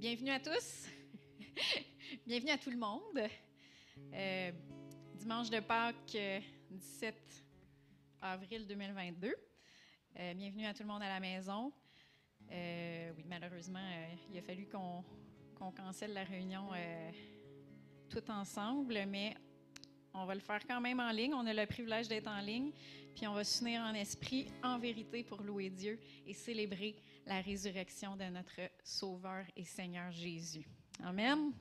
Bienvenue à tous. Bienvenue à tout le monde. Euh, dimanche de Pâques, 17 avril 2022. Euh, bienvenue à tout le monde à la maison. Euh, oui, malheureusement, il a fallu qu'on cancelle la réunion tout ensemble, mais on va le faire quand même en ligne. On a le privilège d'être en ligne, puis on va s'unir en esprit, en vérité, pour louer Dieu et célébrer la résurrection de notre Sauveur et Seigneur Jésus. Amen.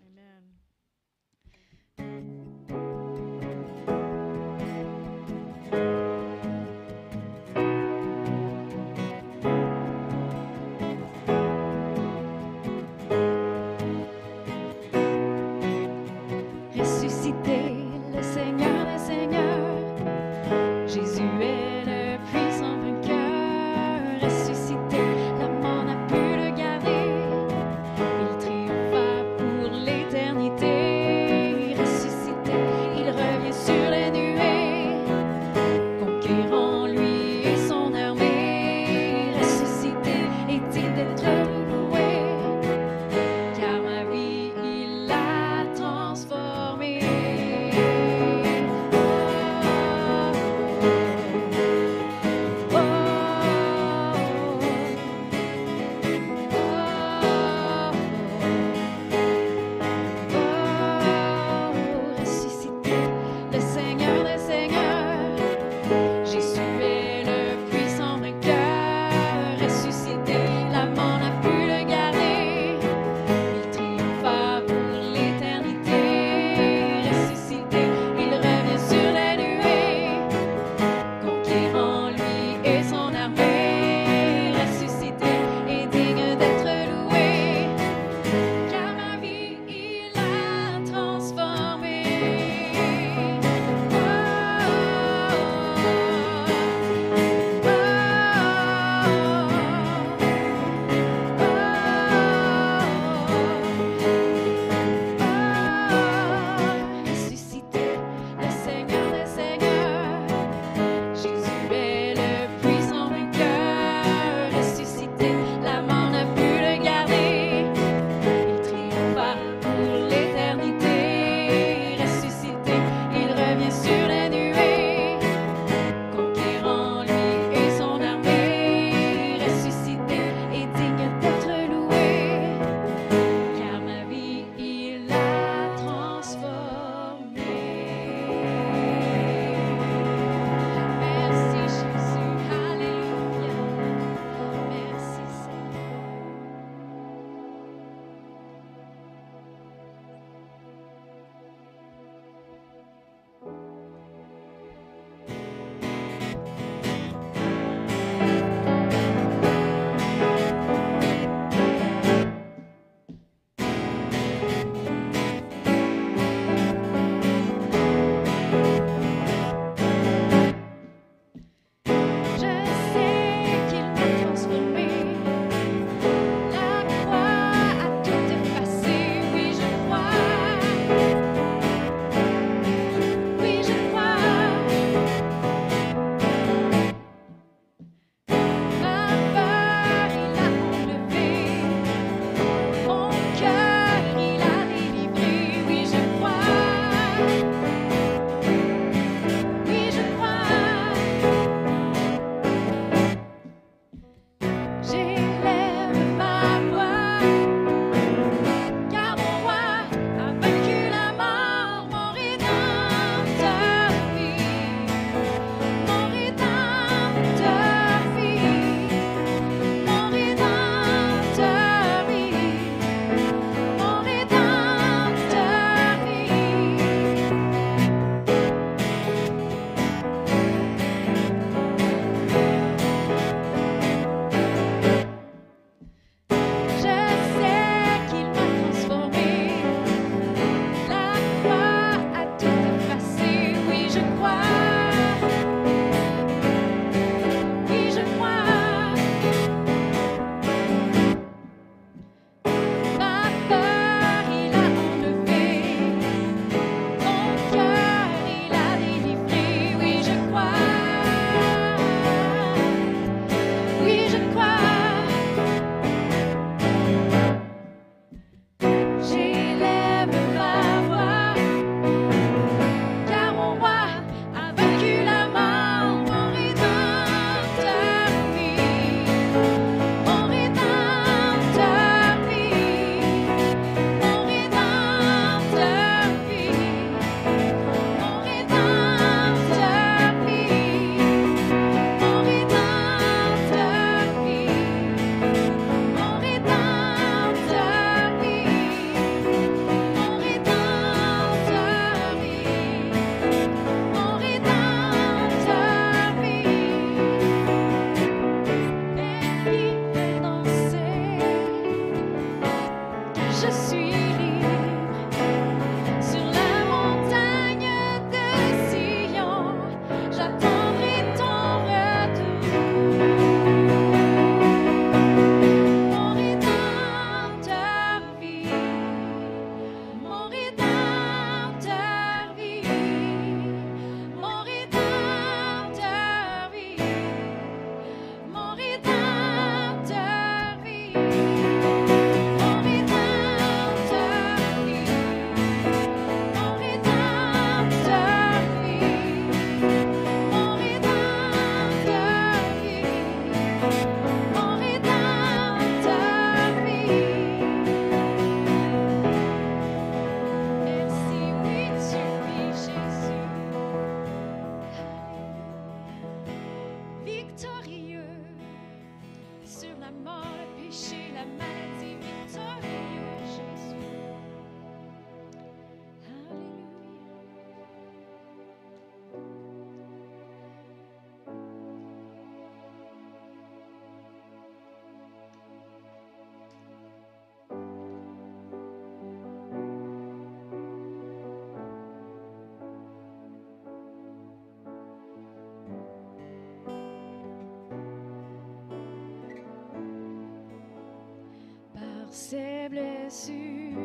Ses blessures,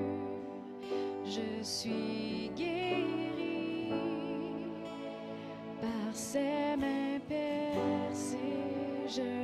je suis guéri. Par ses mains percées, je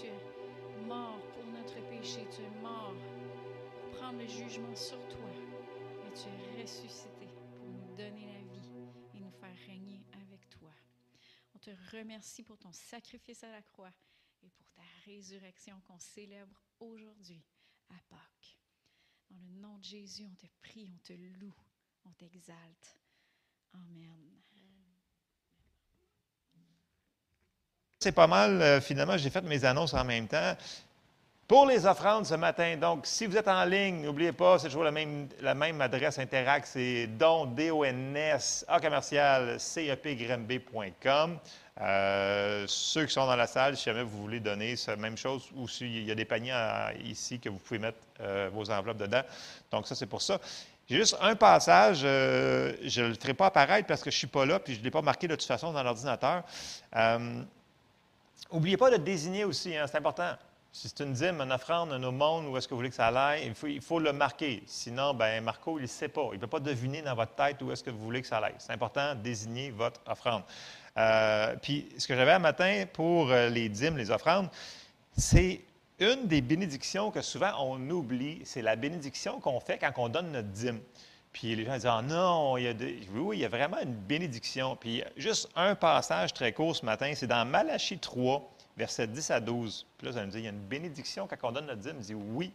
tu es mort pour notre péché, tu es mort pour prendre le jugement sur toi, mais tu es ressuscité pour nous donner la vie et nous faire régner avec toi. On te remercie pour ton sacrifice à la croix et pour ta résurrection qu'on célèbre aujourd'hui à Pâques. Dans le nom de Jésus, on te prie, on te loue, on t'exalte. Amen. C'est pas mal. Euh, finalement, j'ai fait mes annonces en même temps. Pour les offrandes ce matin, donc, si vous êtes en ligne, n'oubliez pas, c'est toujours la même, la même adresse Interact, c'est don, D-O-N-S, A commercial, cepgrimb.com. Euh, ceux qui sont dans la salle, si jamais vous voulez donner, la même chose, ou s'il y a des paniers ici que vous pouvez mettre euh, vos enveloppes dedans. Donc, ça, c'est pour ça. Juste un passage, euh, je ne le ferai pas apparaître parce que je ne suis pas là, puis je ne l'ai pas marqué de toute façon dans l'ordinateur. N'oubliez pas de désigner aussi, hein, c'est important. Si c'est une dîme, une offrande, un aumône, où est-ce que vous voulez que ça aille, il faut, il faut le marquer. Sinon, ben Marco, il ne sait pas. Il ne peut pas deviner dans votre tête où est-ce que vous voulez que ça aille. C'est important de désigner votre offrande. Euh, puis, ce que j'avais un matin pour euh, les dîmes, les offrandes, c'est une des bénédictions que souvent on oublie. C'est la bénédiction qu'on fait quand on donne notre dîme. Puis les gens disent Ah non, il y a des- oui, il y a vraiment une bénédiction. Puis juste un passage très court ce matin, c'est dans Malachie 3, versets 10 à 12. Puis là, vous allez me dire Il y a une bénédiction quand on donne notre dîme? Je dis Oui.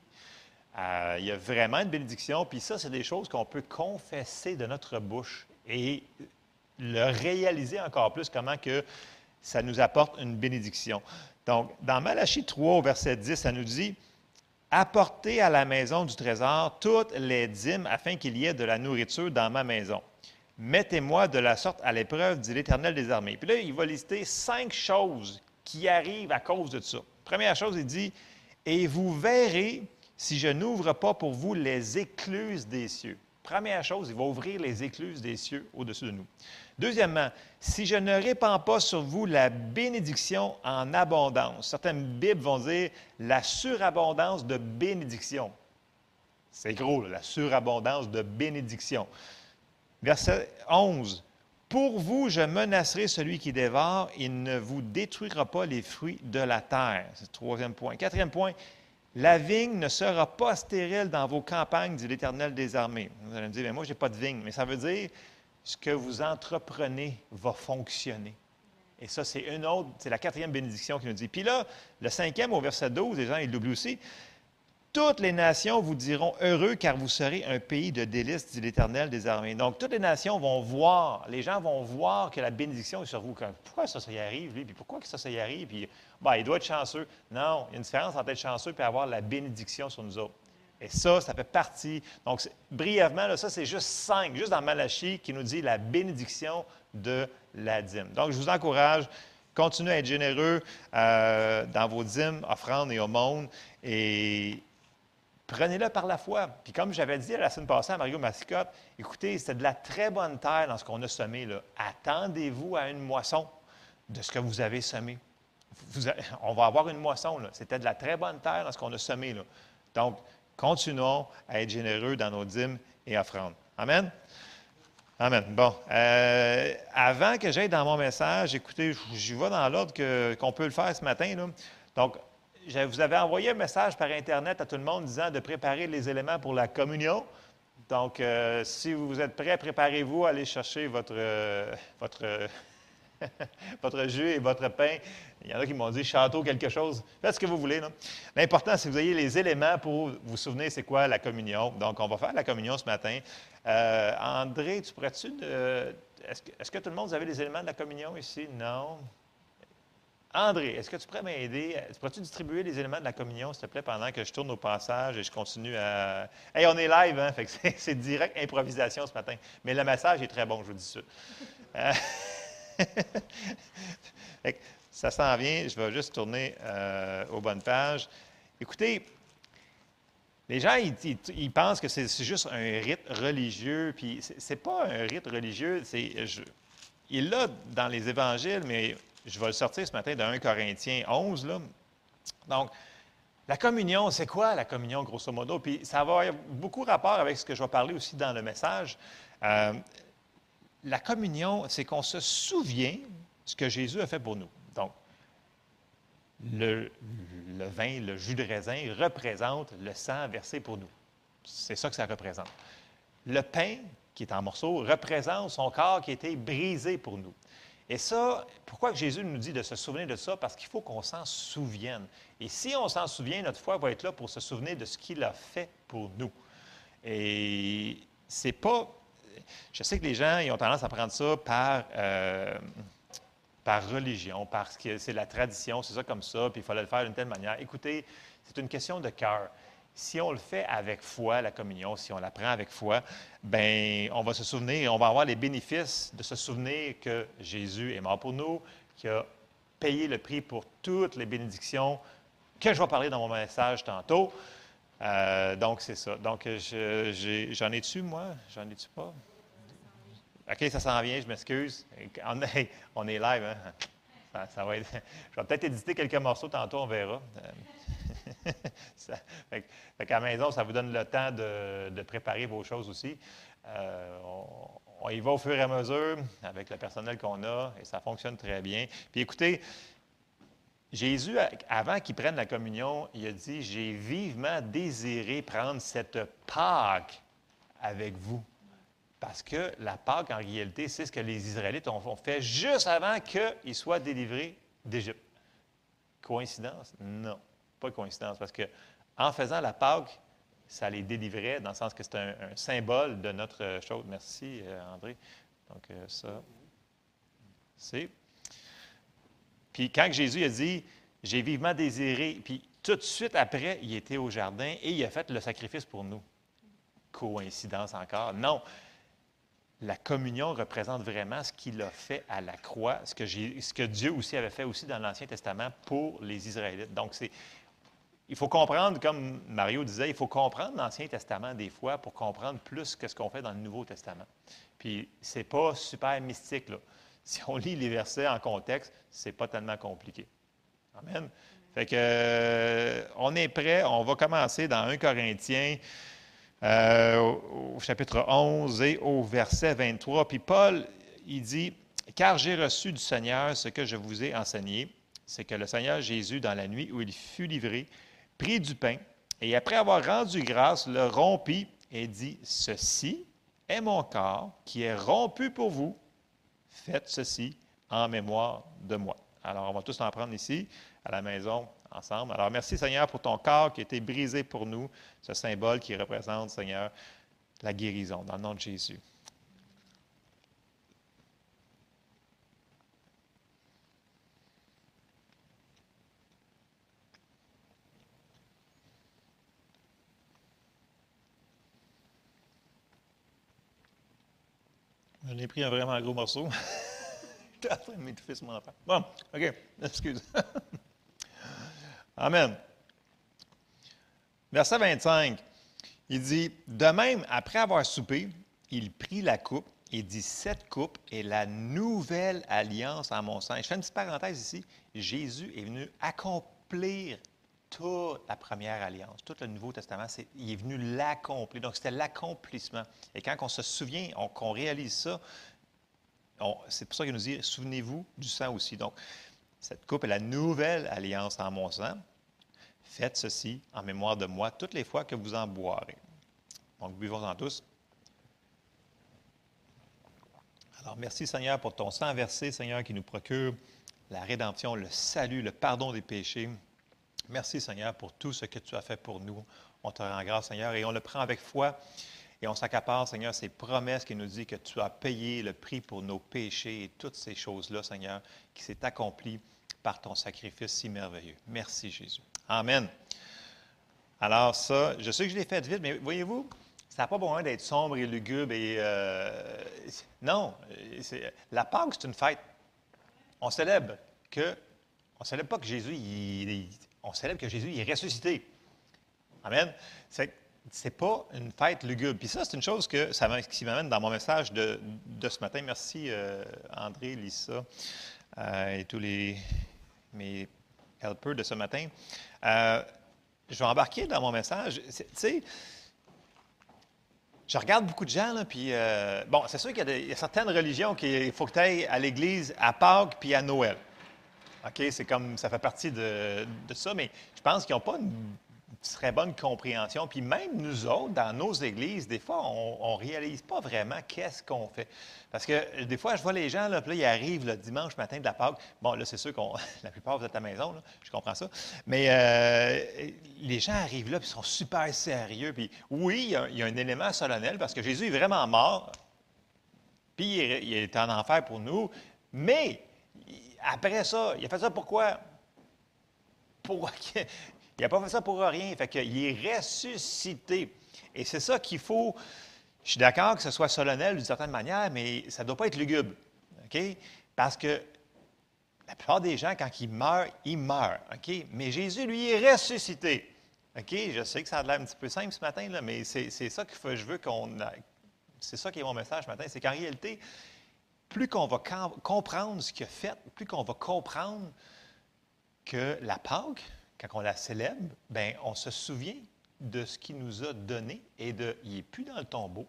Euh, il y a vraiment une bénédiction. Puis ça, c'est des choses qu'on peut confesser de notre bouche et le réaliser encore plus, comment que ça nous apporte une bénédiction. Donc, dans Malachie 3, au verset 10, ça nous dit Apportez à la maison du trésor toutes les dîmes afin qu'il y ait de la nourriture dans ma maison. Mettez-moi de la sorte à l'épreuve, dit l'Éternel des armées. Puis là, il va lister cinq choses qui arrivent à cause de ça. Première chose, il dit Et vous verrez si je n'ouvre pas pour vous les écluses des cieux. Première chose, il va ouvrir les écluses des cieux au-dessus de nous. Deuxièmement, si je ne répands pas sur vous la bénédiction en abondance, certaines Bibles vont dire la surabondance de bénédiction. C'est gros, la surabondance de bénédiction. Verset 11. Pour vous, je menacerai celui qui dévore, il ne vous détruira pas les fruits de la terre. C'est le troisième point. Quatrième point, la vigne ne sera pas stérile dans vos campagnes, dit l'Éternel des armées. Vous allez me dire, mais moi, je n'ai pas de vigne. Mais ça veut dire, ce que vous entreprenez va fonctionner. Et ça, c'est une autre, c'est la quatrième bénédiction qui nous dit. Puis là, le cinquième au verset 12, les gens, ils l'oublient aussi. Toutes les nations vous diront heureux car vous serez un pays de délices, dit l'Éternel des armées. Donc, toutes les nations vont voir, les gens vont voir que la bénédiction est sur vous. Comme, pourquoi ça, ça y arrive, lui? Puis pourquoi que ça, ça y arrive? Puis, ben, il doit être chanceux. Non, il y a une différence entre être chanceux et avoir la bénédiction sur nous autres. Et ça, ça fait partie. Donc, brièvement, là, ça, c'est juste cinq, juste dans Malachie, qui nous dit la bénédiction de la dîme. Donc, je vous encourage, continuez à être généreux euh, dans vos dîmes, offrandes et aumônes. Et prenez-le par la foi. Puis comme j'avais dit la semaine passée à Mario Massicotte, écoutez, c'est de la très bonne terre dans ce qu'on a semé. Attendez-vous à une moisson de ce que vous avez semé. On va avoir une moisson. C'était de la très bonne terre dans ce qu'on a semé. Donc, continuons à être généreux dans nos dîmes et offrandes. Amen? Amen. Bon, euh, avant que j'aille dans mon message, écoutez, j'y vais dans l'ordre qu'on peut le faire ce matin. Donc, je vous avais envoyé un message par Internet à tout le monde disant de préparer les éléments pour la communion. Donc, euh, si vous êtes prêts, préparez-vous à aller chercher votre, euh, votre, votre jus et votre pain. Il y en a qui m'ont dit château quelque chose. Faites ce que vous voulez. L'important, c'est que vous ayez les éléments pour vous souvenir c'est quoi la communion. Donc, on va faire la communion ce matin. Euh, André, tu pourrais-tu. est-ce, que, tout le monde, vous avez les éléments de la communion ici? Non. André, est-ce que tu pourrais m'aider? Tu pourrais-tu distribuer les éléments de la communion, s'il te plaît, pendant que je tourne au passage et je continue à. Hey, on est live, hein? C'est, direct improvisation ce matin. Mais le message est très bon, je vous dis ça. Euh, ça s'en vient. Je vais juste tourner euh, aux bonnes pages. Écoutez, les gens, ils, pensent que c'est juste un rite religieux, puis c'est pas un rite religieux. C'est, il là dans les évangiles, mais je vais le sortir ce matin dans 1 Corinthiens 11. Là. Donc, la communion, c'est quoi la communion, grosso modo? Puis ça va avoir beaucoup rapport avec ce que je vais parler aussi dans le message. Euh, la communion, c'est qu'on se souvient ce que Jésus a fait pour nous. Donc, le, vin, le jus de raisin représente le sang versé pour nous. C'est ça que ça représente. Le pain, qui est en morceaux, représente son corps qui a été brisé pour nous. Et ça, pourquoi Jésus nous dit de se souvenir de ça? Parce qu'il faut qu'on s'en souvienne. Et si on s'en souvient, notre foi va être là pour se souvenir de ce qu'il a fait pour nous. Et c'est pas. Je sais que les gens ils ont tendance à prendre ça par, euh, par religion, parce que c'est la tradition, c'est ça comme ça, puis il fallait le faire d'une telle manière. Écoutez, c'est une question de cœur. Si on le fait avec foi, la communion, si on la prend avec foi, ben on va se souvenir, on va avoir les bénéfices de se souvenir que Jésus est mort pour nous, qu'il a payé le prix pour toutes les bénédictions que je vais parler dans mon message tantôt. Euh, donc, c'est ça. Donc, je- j'en ai dessus, moi? J'en ai-tu pas? OK, ça s'en vient, je m'excuse. On est, on est live, hein? Ça, va être- je vais peut-être éditer quelques morceaux tantôt, on verra. Euh, fait, fait qu'à la maison, ça vous donne le temps de, de préparer vos choses aussi. Euh, on, on y va au fur et à mesure avec le personnel qu'on a et ça fonctionne très bien. Puis écoutez, Jésus, avant qu'il prenne la communion, il a dit, j'ai vivement désiré prendre cette Pâque avec vous. Parce que la Pâque, en réalité, c'est ce que les Israélites ont, fait juste avant qu'ils soient délivrés d'Égypte. Coïncidence? Non, pas coïncidence, parce que en faisant la Pâque, ça les délivrait, dans le sens que c'est un, un symbole de notre chose. Merci, euh, André. Donc, euh, ça, c'est. Puis quand Jésus a dit, j'ai vivement désiré, puis tout de suite après, il était au jardin et il a fait le sacrifice pour nous. Coïncidence encore? Non. La communion représente vraiment ce qu'il a fait à la croix, ce que, ce Dieu aussi avait fait aussi dans l'Ancien Testament pour les Israélites. Donc, c'est il faut comprendre, comme Mario disait, il faut comprendre l'Ancien Testament des fois pour comprendre plus que ce qu'on fait dans le Nouveau Testament. Puis, c'est pas super mystique, là. Si on lit les versets en contexte, c'est pas tellement compliqué. Amen. Fait que, euh, on est prêt. On va commencer dans 1 Corinthiens, euh, au, au chapitre 11 et au verset 23. Puis Paul, il dit Car j'ai reçu du Seigneur ce que je vous ai enseigné, c'est que le Seigneur Jésus, dans la nuit où il fut livré, prit du pain et après avoir rendu grâce, le rompit et dit Ceci est mon corps qui est rompu pour vous. Faites ceci en mémoire de moi. Alors, on va tous en prendre ici, à la maison, ensemble. Alors, merci Seigneur pour ton corps qui a été brisé pour nous, ce symbole qui représente, Seigneur, la guérison, dans le nom de Jésus. J'en ai pris un vraiment gros morceau. J'étais en train de m'étouffer sur mon enfant. Bon, OK, excuse. Amen. Verset 25, il dit De même, après avoir soupé, il prit la coupe et dit Cette coupe est la nouvelle alliance en mon sang. Je fais une petite parenthèse ici. Jésus est venu accomplir toute la première alliance, tout le Nouveau Testament, il est venu l'accomplir. Donc, c'était l'accomplissement. Et quand on se souvient, on- qu'on réalise ça, c'est pour ça qu'il nous dit Souvenez-vous du sang aussi. Donc, cette coupe est la nouvelle alliance en mon sang. Faites ceci en mémoire de moi toutes les fois que vous en boirez. Donc, buvons-en tous. Alors, merci Seigneur pour ton sang versé, Seigneur, qui nous procure la rédemption, le salut, le pardon des péchés. Merci Seigneur pour tout ce que tu as fait pour nous. On te rend grâce Seigneur et on le prend avec foi et on s'accapare Seigneur ces promesses qui nous disent que tu as payé le prix pour nos péchés et toutes ces choses-là Seigneur qui s'est accompli par ton sacrifice si merveilleux. Merci Jésus. Amen. Alors ça, je sais que je l'ai fait vite, mais voyez-vous, ça n'a pas besoin d'être sombre et lugubre et... euh, non, la Pâque, c'est une fête. On célèbre que... On célèbre pas que Jésus, il- il- on célèbre que Jésus est ressuscité. Amen. C'est c'est pas une fête lugubre. Puis ça, c'est une chose que ça qui m'amène dans mon message de, de ce matin. Merci euh, André, Lisa euh, et tous les mes helpers de ce matin. Euh, je vais embarquer dans mon message. Tu sais, je regarde beaucoup de gens, là, puis euh, bon, c'est sûr qu'il y a certaines religions qu'il faut que tu ailles à l'église à Pâques puis à Noël. OK? C'est comme, ça fait partie de, ça, mais je pense qu'ils n'ont pas une très bonne compréhension. Puis même nous autres, dans nos églises, des fois, on ne réalise pas vraiment qu'est-ce qu'on fait. Parce que des fois, je vois les gens, là, puis ils arrivent le dimanche matin de la Pâque. Bon, là, c'est sûr qu'on, la plupart, vous êtes à la maison, je comprends ça. Mais euh, les gens arrivent là, puis ils sont super sérieux. Puis oui, il y, a, il y a un élément solennel, parce que Jésus est vraiment mort, puis il est, en enfer pour nous. Mais après ça, il a fait ça pourquoi? Pour, il n'a pas fait ça pour rien. Fait est ressuscité. Et c'est ça qu'il faut. Je suis d'accord que ce soit solennel d'une certaine manière, mais ça ne doit pas être lugubre. Parce que la plupart des gens, quand ils meurent, ils meurent. Mais Jésus, lui, est ressuscité. Je sais que ça a l'air un petit peu simple ce matin, là, mais c'est ça que je veux qu'on. C'est ça qui est mon message ce matin. C'est qu'en réalité, plus qu'on va com- comprendre ce qu'il a fait, plus qu'on va comprendre que la Pâque, quand on la célèbre, ben, on se souvient de ce qu'il nous a donné et de, il n'est plus dans le tombeau,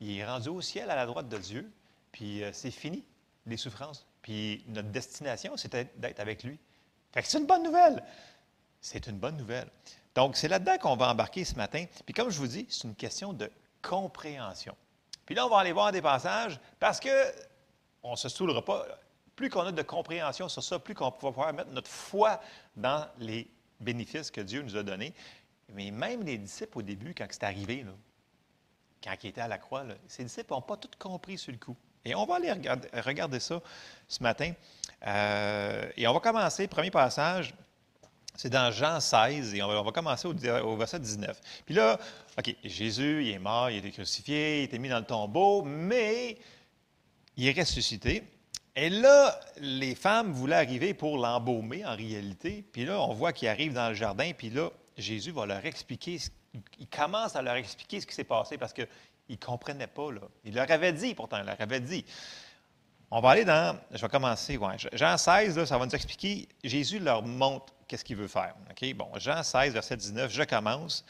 il est rendu au ciel à la droite de Dieu, puis euh, c'est fini, les souffrances. Puis notre destination, c'était d'être avec lui. C'est une bonne nouvelle. C'est une bonne nouvelle. Donc, c'est là-dedans qu'on va embarquer ce matin. Puis comme je vous dis, c'est une question de compréhension. Puis là, on va aller voir des passages parce que on ne se saoulera pas. Plus qu'on a de compréhension sur ça, plus qu'on va pouvoir mettre notre foi dans les bénéfices que Dieu nous a donnés. Mais même les disciples au début, quand c'est arrivé, là, quand ils étaient à la croix, là, ces disciples n'ont pas tout compris sur le coup. Et on va aller regarder, ça ce matin. Euh, et on va commencer, premier passage, c'est dans Jean 16, et on va, commencer au, verset 19. Puis là, OK, Jésus, il est mort, il a été crucifié, il a été mis dans le tombeau, mais il est ressuscité. Et là, les femmes voulaient arriver pour l'embaumer en réalité. Puis là, on voit qu'il arrive dans le jardin. Puis là, Jésus va leur expliquer, il commence à leur expliquer ce qui s'est passé parce qu'ils ne comprenaient pas. Il leur avait dit, pourtant, il leur avait dit. On va aller dans, je vais commencer, Jean 16, là, ça va nous expliquer, Jésus leur montre qu'est-ce qu'il veut faire. OK? Bon, Jean 16, verset 19, je commence.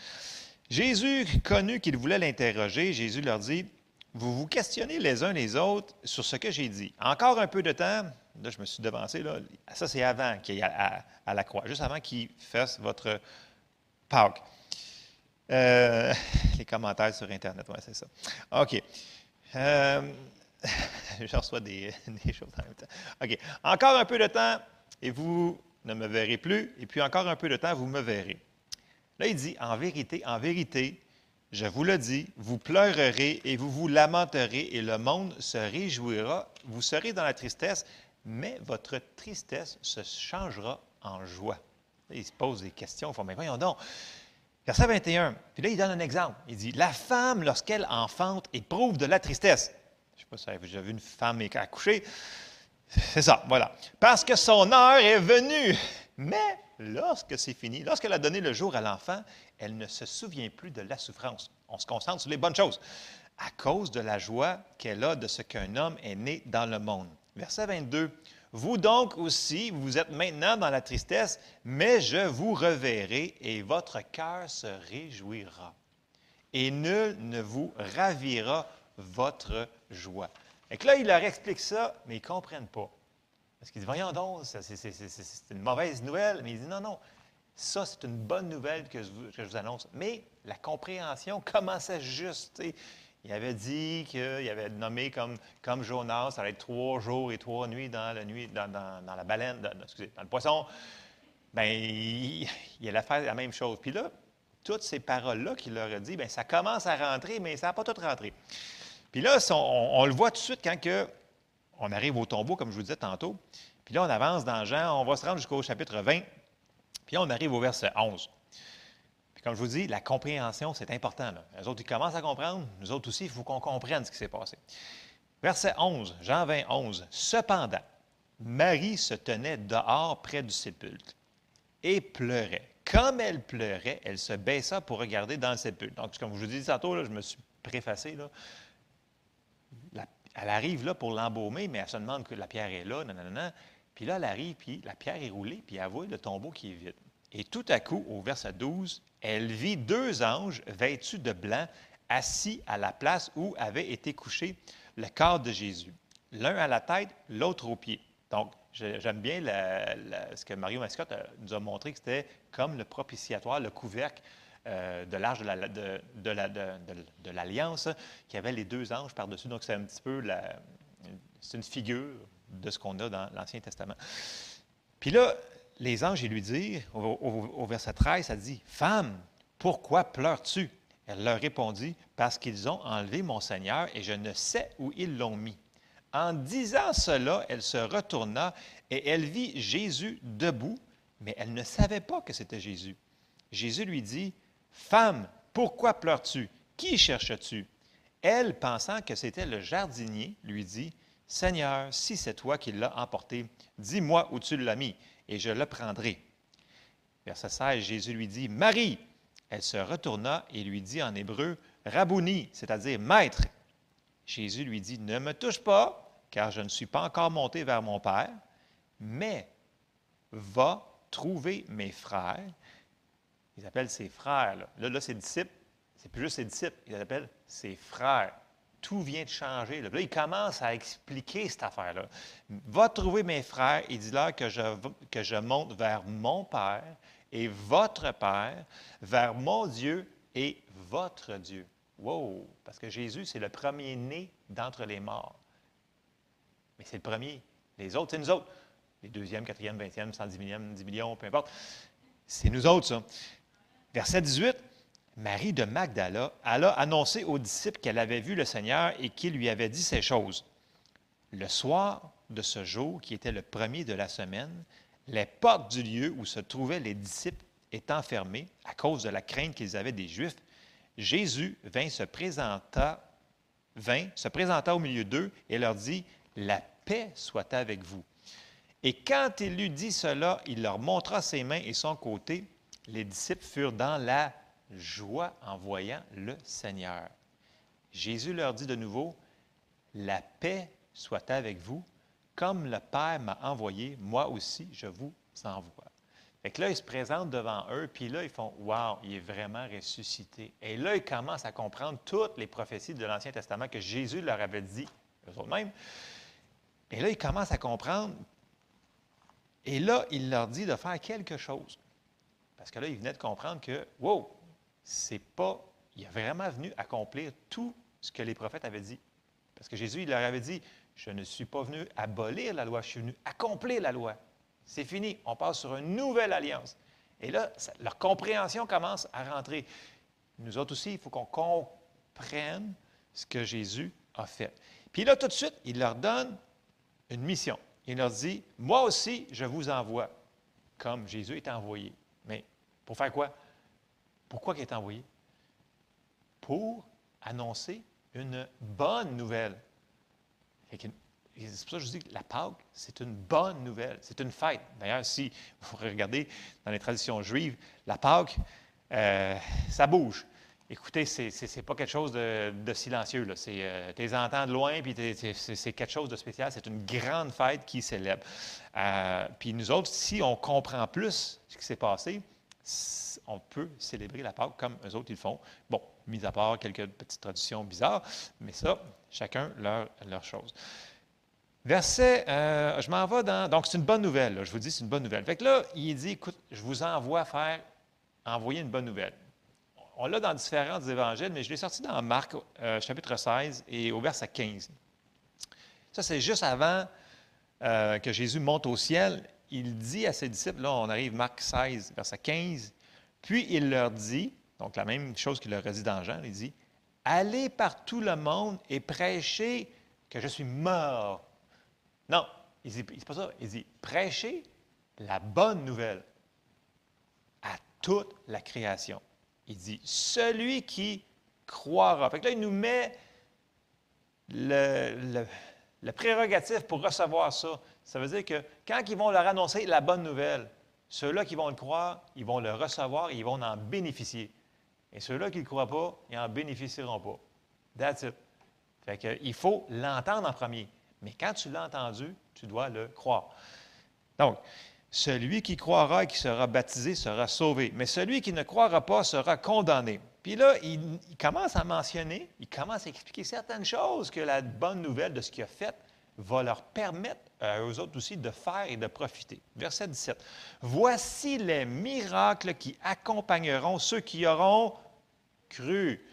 Jésus connut qu'ils voulaient l'interroger. Jésus leur dit, vous vous questionnez les uns les autres sur ce que j'ai dit. Encore un peu de temps, là, je me suis devancé, là, ça c'est avant qu'il y ait à la croix, juste avant qu'il fasse votre Pâques. Euh, les commentaires sur Internet, oui, c'est ça. OK. Euh, je reçois des, choses en même temps. OK. Encore un peu de temps et vous ne me verrez plus. Et puis encore un peu de temps, vous me verrez. Là, il dit, en vérité, en vérité, je vous le dis, vous pleurerez et vous vous lamenterez et le monde se réjouira. Vous serez dans la tristesse, mais votre tristesse se changera en joie. Il se pose des questions. Il faut, mais voyons donc. Verset 21. Puis là, il donne un exemple. Il dit La femme, lorsqu'elle enfante, éprouve de la tristesse. Pas si vous avez vu une femme accoucher. C'est ça, voilà. Parce que son heure est venue. Mais lorsque c'est fini, lorsqu'elle a donné le jour à l'enfant, elle ne se souvient plus de la souffrance. On se concentre sur les bonnes choses. À cause de la joie qu'elle a de ce qu'un homme est né dans le monde. Verset 22. Vous donc aussi, vous êtes maintenant dans la tristesse, mais je vous reverrai et votre cœur se réjouira. Et nul ne vous ravira votre joie. Et que là, il leur explique ça, mais ils ne comprennent pas. Parce qu'ils disent, voyons donc, c'est, une mauvaise nouvelle. Mais il dit, non, non, ça, c'est une bonne nouvelle que je, vous- annonce. Mais la compréhension commençait juste. Il avait dit qu'il avait nommé comme, comme Jonas, ça allait être trois jours et trois nuits dans la, dans la baleine, dans, excusez, dans le poisson. Bien, il, il allait faire la même chose. Puis là, toutes ces paroles-là qu'il leur a dit, bien, ça commence à rentrer, mais ça n'a pas tout rentré. Puis là, on, le voit tout de suite quand que on arrive au tombeau, comme je vous disais tantôt. Puis là, on avance dans Jean, on va se rendre jusqu'au chapitre 20. Puis là, on arrive au verset 11. Puis comme je vous dis, la compréhension, c'est important. Les autres, ils commencent à comprendre. Nous autres aussi, il faut qu'on comprenne ce qui s'est passé. Verset 11, Jean 20, 11. Cependant, Marie se tenait dehors près du sépulcre et pleurait. Comme elle pleurait, elle se baissa pour regarder dans le sépulcre. Donc, comme je vous dis tantôt, là, je me suis préfacé. Là. Elle arrive là pour l'embaumer, mais elle se demande que la pierre est là, nanana. Puis là, elle arrive, puis la pierre est roulée, puis elle voit le tombeau qui est vide. Et tout à coup, au verset 12, elle vit deux anges vêtus de blanc assis à la place où avait été couché le corps de Jésus. L'un à la tête, l'autre aux pieds. Donc, j'aime bien ce que Mario Mascotte euh, nous a montré, que c'était comme le propitiatoire, le couvercle euh, de l'arche de la- de- de la- de- de- de l'Alliance, qui avait les deux anges par-dessus. Donc, c'est un petit peu une figure de ce qu'on a dans l'Ancien Testament. Puis là, les anges, ils lui disent, au verset 13, ça dit Femme, pourquoi pleures-tu Elle leur répondit Parce qu'ils ont enlevé mon Seigneur et je ne sais où ils l'ont mis. En disant cela, elle se retourna et elle vit Jésus debout, mais elle ne savait pas que c'était Jésus. Jésus lui dit Femme, pourquoi pleures-tu? Qui cherches-tu Elle, pensant que c'était le jardinier, lui dit Seigneur, si c'est toi qui l'as emporté, dis-moi où tu l'as mis, et je le prendrai. Verset 16, Jésus lui dit Marie. Elle se retourna et lui dit en hébreu Rabouni, c'est-à-dire Maître. Jésus lui dit Ne me touche pas, car je ne suis pas encore monté vers mon Père, mais va trouver mes frères. Ils appellent ses frères. Là, là, là, ses disciples, c'est plus juste ses disciples, ils appellent ses frères. Tout vient de changer. Là, Là, il commence à expliquer cette affaire-là. Va trouver mes frères et dis-leur que je, que je monte vers mon Père et votre Père, vers mon Dieu et votre Dieu. Wow! Parce que Jésus, c'est le premier-né d'entre les morts. Mais c'est le premier. Les autres, c'est nous autres. Les deuxièmes, quatrièmes, vingtièmes, cent dix millièmes, dix millions, peu importe. C'est nous autres, ça. Verset 18. Marie de Magdala alla annoncer aux disciples qu'elle avait vu le Seigneur et qu'il lui avait dit ces choses. Le soir de ce jour, qui était le premier de la semaine, les portes du lieu où se trouvaient les disciples étant fermées à cause de la crainte qu'ils avaient des Juifs, Jésus vint se présenta, vint, se présenta au milieu d'eux et leur dit La paix soit avec vous. Et quand il eut dit cela, il leur montra ses mains et son côté. Les disciples furent dans la joie en voyant le Seigneur. Jésus leur dit de nouveau, La paix soit avec vous, comme le Père m'a envoyé, moi aussi je vous envoie. Fait là, il se présente devant eux, puis là, ils font Wow, il est vraiment ressuscité. Et là, ils commencent à comprendre toutes les prophéties de l'Ancien Testament que Jésus leur avait dit, eux-mêmes. Et là, ils commencent à comprendre. Et là, il leur dit de faire quelque chose. Parce que là, ils venaient de comprendre que, wow, c'est pas. Il est vraiment venu accomplir tout ce que les prophètes avaient dit. Parce que Jésus, il leur avait dit Je ne suis pas venu abolir la loi, je suis venu accomplir la loi. C'est fini. On passe sur une nouvelle alliance. Et là, leur compréhension commence à rentrer. Nous autres aussi, il faut qu'on comprenne ce que Jésus a fait. Puis là, tout de suite, il leur donne une mission. Il leur dit, moi aussi, je vous envoie, comme Jésus est envoyé. Mais pour faire quoi? Pourquoi il est envoyé? Pour annoncer une bonne nouvelle. C'est pour ça que je dis que la Pâque, c'est une bonne nouvelle. C'est une fête. D'ailleurs, si vous regardez dans les traditions juives, la Pâque, euh, ça bouge. Écoutez, c'est pas quelque chose de, silencieux. Là. Euh, les entends de loin, puis c'est quelque chose de spécial. C'est une grande fête qui célèbre. Euh, puis nous autres, si on comprend plus ce qui s'est passé, on peut célébrer la Pâque comme eux autres ils le font. Bon, mis à part quelques petites traditions bizarres, mais ça, chacun leur, leur chose. Verset, euh, je m'en vais dans. Donc, c'est une bonne nouvelle, je vous dis, c'est une bonne nouvelle. Fait que là, il dit, écoute, je vous envoie faire, envoyer une bonne nouvelle. On l'a dans différents évangiles, mais je l'ai sorti dans Marc, euh, chapitre 16 et au verset 15. Ça, c'est juste avant euh, que Jésus monte au ciel. Il dit à ses disciples, là, on arrive Marc 16, verset 15, puis il leur dit, donc la même chose qu'il leur a dit dans Jean, il dit, Allez par tout le monde et prêchez que je suis mort. Non, il dit, c'est pas ça. Il dit, prêchez la bonne nouvelle à toute la création. Il dit, celui qui croira. Fait que là, il nous met le, prérogatif pour recevoir ça. Ça veut dire que quand ils vont leur annoncer la bonne nouvelle, ceux-là qui vont le croire, ils vont le recevoir et ils vont en bénéficier. Et ceux-là qui ne le croient pas, ils n'en bénéficieront pas. That's it. Fait que, il faut l'entendre en premier. Mais quand tu l'as entendu, tu dois le croire. Donc, celui qui croira et qui sera baptisé sera sauvé, mais celui qui ne croira pas sera condamné. Puis là, il, commence à mentionner, il commence à expliquer certaines choses que la bonne nouvelle de ce qu'il a fait va leur permettre à eux autres aussi de faire et de profiter. Verset 17. Voici les miracles qui accompagneront ceux qui auront cru.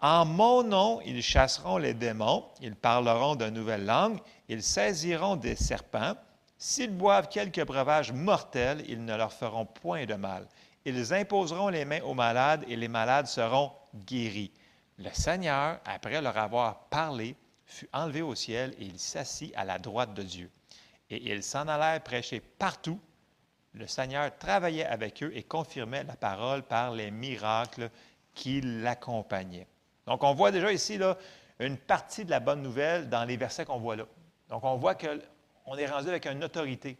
En mon nom, ils chasseront les démons, ils parleront de nouvelles langues, ils saisiront des serpents. S'ils boivent quelques breuvages mortels, ils ne leur feront point de mal. Ils imposeront les mains aux malades et les malades seront guéris. Le Seigneur, après leur avoir parlé, fut enlevé au ciel et il s'assit à la droite de Dieu. Et ils s'en allèrent prêcher partout. Le Seigneur travaillait avec eux et confirmait la parole par les miracles qui l'accompagnaient. Donc, on voit déjà ici là, une partie de la bonne nouvelle dans les versets qu'on voit là. Donc, on voit qu'on est rendu avec une autorité,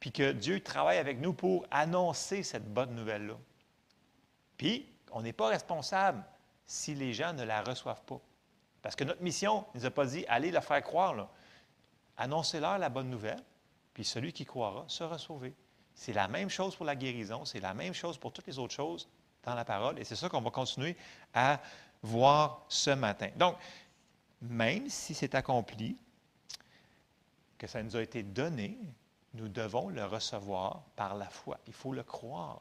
puis que Dieu travaille avec nous pour annoncer cette bonne nouvelle-là. Puis, on n'est pas responsable si les gens ne la reçoivent pas. Parce que notre mission ne nous a pas dit, allez la faire croire. Annoncez-leur la bonne nouvelle, puis celui qui croira sera sauvé. C'est la même chose pour la guérison, c'est la même chose pour toutes les autres choses dans la parole, et c'est ça qu'on va continuer à voir ce matin. Donc, même si c'est accompli, que ça nous a été donné, nous devons le recevoir par la foi. Il faut le croire.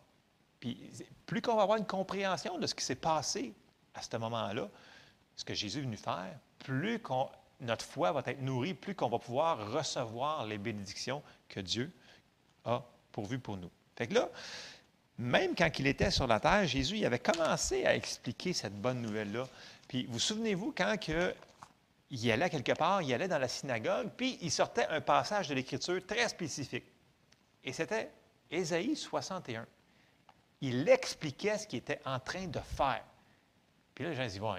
Puis, plus qu'on va avoir une compréhension de ce qui s'est passé à ce moment-là, ce que Jésus est venu faire, plus notre foi va être nourrie, plus qu'on va pouvoir recevoir les bénédictions que Dieu a pourvues pour nous. Fait que là, même quand il était sur la terre, Jésus il avait commencé à expliquer cette bonne nouvelle-là. Puis vous souvenez-vous, quand que, il allait quelque part, il allait dans la synagogue, puis il sortait un passage de l'Écriture très spécifique. Et c'était Ésaïe 61. Il expliquait ce qu'il était en train de faire. Puis là, les gens disent, bon,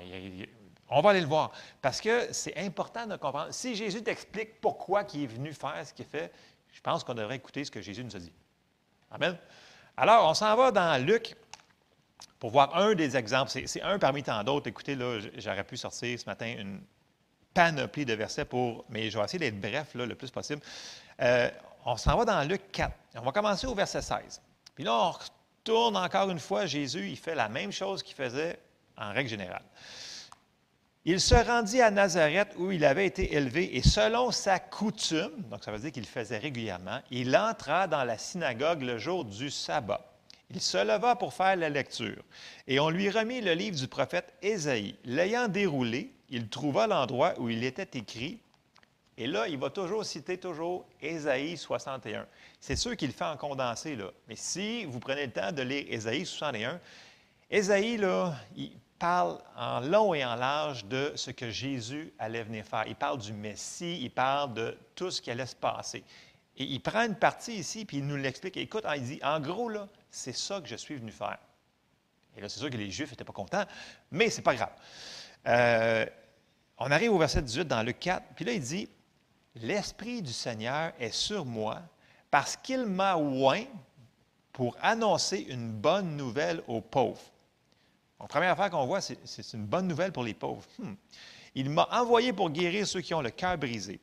On va aller le voir. Parce que c'est important de comprendre. Si Jésus t'explique pourquoi il est venu faire ce qu'il fait, je pense qu'on devrait écouter ce que Jésus nous a dit. Amen. Alors, on s'en va dans Luc pour voir un des exemples. C'est, un parmi tant d'autres. Écoutez, là, j'aurais pu sortir ce matin une panoplie de versets pour. Mais je vais essayer d'être bref le plus possible. Euh, on s'en va dans Luc 4. On va commencer au verset 16. Puis là, on retourne encore une fois. Jésus, il fait la même chose qu'il faisait en règle générale. Il se rendit à Nazareth où il avait été élevé et selon sa coutume, donc ça veut dire qu'il le faisait régulièrement, il entra dans la synagogue le jour du sabbat. Il se leva pour faire la lecture et on lui remit le livre du prophète Ésaïe. L'ayant déroulé, il trouva l'endroit où il était écrit et là, il va toujours citer toujours Ésaïe 61. C'est sûr qu'il fait en condensé. Mais si vous prenez le temps de lire Ésaïe 61, Ésaïe, là, il parle en long et en large de ce que Jésus allait venir faire. Il parle du Messie, il parle de tout ce qui allait se passer. Et il prend une partie ici, puis il nous l'explique. Écoute, il dit, en gros, là, c'est ça que je suis venu faire. Et là, c'est sûr que les Juifs n'étaient pas contents, mais c'est pas grave. Euh, on arrive au verset 18 dans Luc 4, puis là, il dit, L'Esprit du Seigneur est sur moi parce qu'il m'a oint pour annoncer une bonne nouvelle aux pauvres. La première affaire qu'on voit, c'est une bonne nouvelle pour les pauvres. Hmm. Il m'a envoyé pour guérir ceux qui ont le cœur brisé,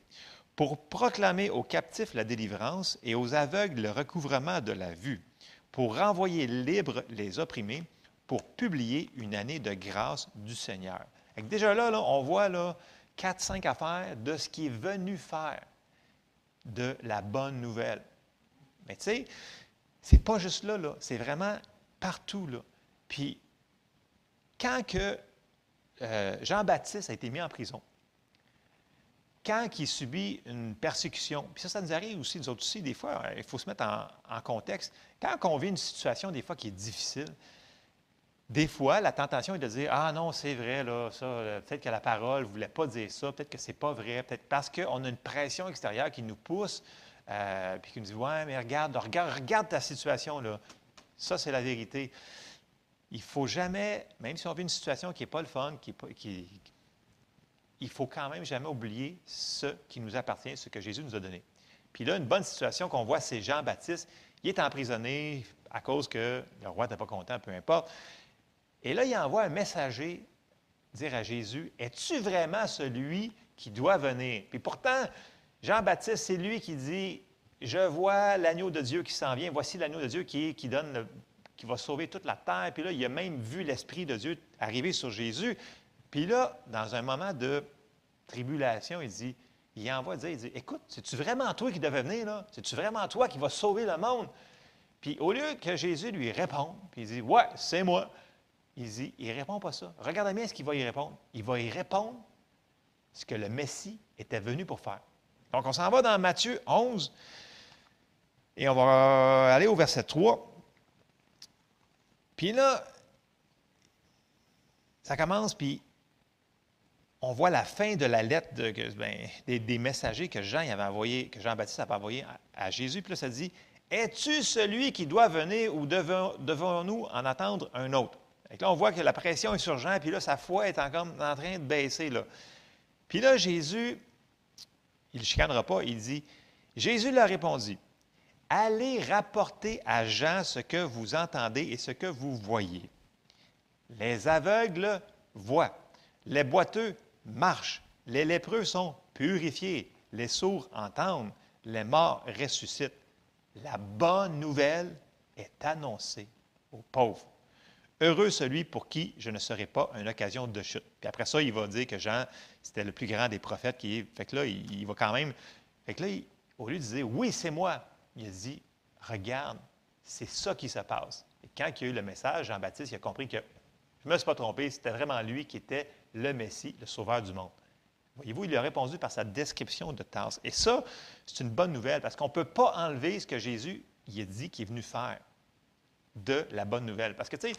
pour proclamer aux captifs la délivrance et aux aveugles le recouvrement de la vue, pour renvoyer libres les opprimés, pour publier une année de grâce du Seigneur. Déjà là, on voit là, quatre, cinq affaires de ce qui est venu faire de la bonne nouvelle. Mais tu sais, c'est pas juste là, là. c'est vraiment partout. Là. Puis, quand que euh, Jean-Baptiste a été mis en prison, quand il subit une persécution, puis ça, ça nous arrive aussi, nous autres aussi, des fois, il faut se mettre en, contexte. Quand on vit une situation, des fois, qui est difficile, des fois, la tentation est de dire Ah non, c'est vrai, là, ça, euh, peut-être que la parole ne voulait pas dire ça, peut-être que c'est pas vrai, peut-être parce qu'on a une pression extérieure qui nous pousse, euh, puis qui nous dit Ouais, mais regarde, regarde, regarde ta situation, là. Ça, c'est la vérité. Il ne faut jamais, même si on vit une situation qui n'est pas le fun, qui qui, il faut quand même jamais oublier ce qui nous appartient, ce que Jésus nous a donné. Puis là, une bonne situation qu'on voit, c'est Jean-Baptiste. Il est emprisonné à cause que le roi n'était pas content, peu importe. Et là, il envoie un messager dire à Jésus, es-tu vraiment celui qui doit venir? Puis pourtant, Jean-Baptiste, c'est lui qui dit, je vois l'agneau de Dieu qui s'en vient, voici l'agneau de Dieu qui, donne qui va sauver toute la terre. Puis là, il a même vu l'Esprit de Dieu arriver sur Jésus. Puis là, dans un moment de tribulation, il dit, il envoie dire, il dit, écoute, c'est-tu vraiment toi qui devais venir, là? C'est-tu vraiment toi qui vas sauver le monde? Puis au lieu que Jésus lui réponde, puis il dit, ouais, c'est moi. Il dit, il répond pas ça. Regardez bien ce qu'il va y répondre. Il va y répondre ce que le Messie était venu pour faire. Donc, on s'en va dans Matthieu 11 et on va aller au verset 3. Puis là, ça commence, puis on voit la fin de la lettre ben, des, messagers que Jean avait envoyé, que Jean-Baptiste avait envoyé à, Jésus. Puis là, ça dit Es-tu celui qui doit venir ou devons- devons-nous en attendre un autre? Que Là, on voit que la pression est sur Jean, puis là, sa foi est encore en train de baisser. Là. Puis là, Jésus, il ne chicanera pas, il dit Jésus leur répondit Allez rapporter à Jean ce que vous entendez et ce que vous voyez. Les aveugles voient, les boiteux marchent, les lépreux sont purifiés, les sourds entendent, les morts ressuscitent. La bonne nouvelle est annoncée aux pauvres. Heureux celui pour qui je ne serai pas une occasion de chute. Puis après ça, il va dire que Jean, c'était le plus grand des prophètes qui est. Fait que là, il, va quand même. Fait que là, au lieu de dire oui, c'est moi, il dit regarde, c'est ça qui se passe. Et quand il y a eu le message, Jean-Baptiste, il a compris que je ne me suis pas trompé, c'était vraiment lui qui était le Messie, le sauveur du monde. Voyez-vous, il a répondu par sa description de tâche. Et ça, c'est une bonne nouvelle parce qu'on ne peut pas enlever ce que Jésus il a dit qu'il est venu faire de la bonne nouvelle. Parce que, tu sais,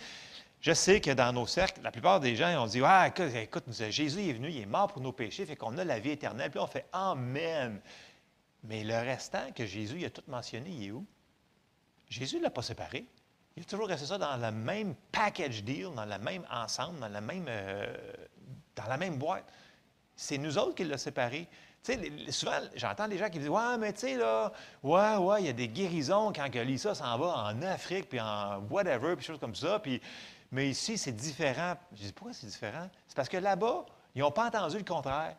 je sais que dans nos cercles, la plupart des gens ont dit Ah, écoute, écoute, Jésus est venu, il est mort pour nos péchés, fait qu'on a la vie éternelle. Puis on fait Amen. Mais le restant que Jésus a tout mentionné, il est où? Jésus ne l'a pas séparé. Il a toujours resté ça dans le même package deal, dans le même ensemble, dans le même euh, dans la même boîte. C'est nous autres qui l'a séparé. Tu sais, souvent, j'entends des gens qui disent Ouais, mais tu sais, là, ouais, ouais, il y a des guérisons quand que Lisa s'en va en Afrique, puis en whatever, puis choses comme ça. Puis, mais ici, c'est différent. Je dis Pourquoi c'est différent? C'est parce que là-bas, ils n'ont pas entendu le contraire.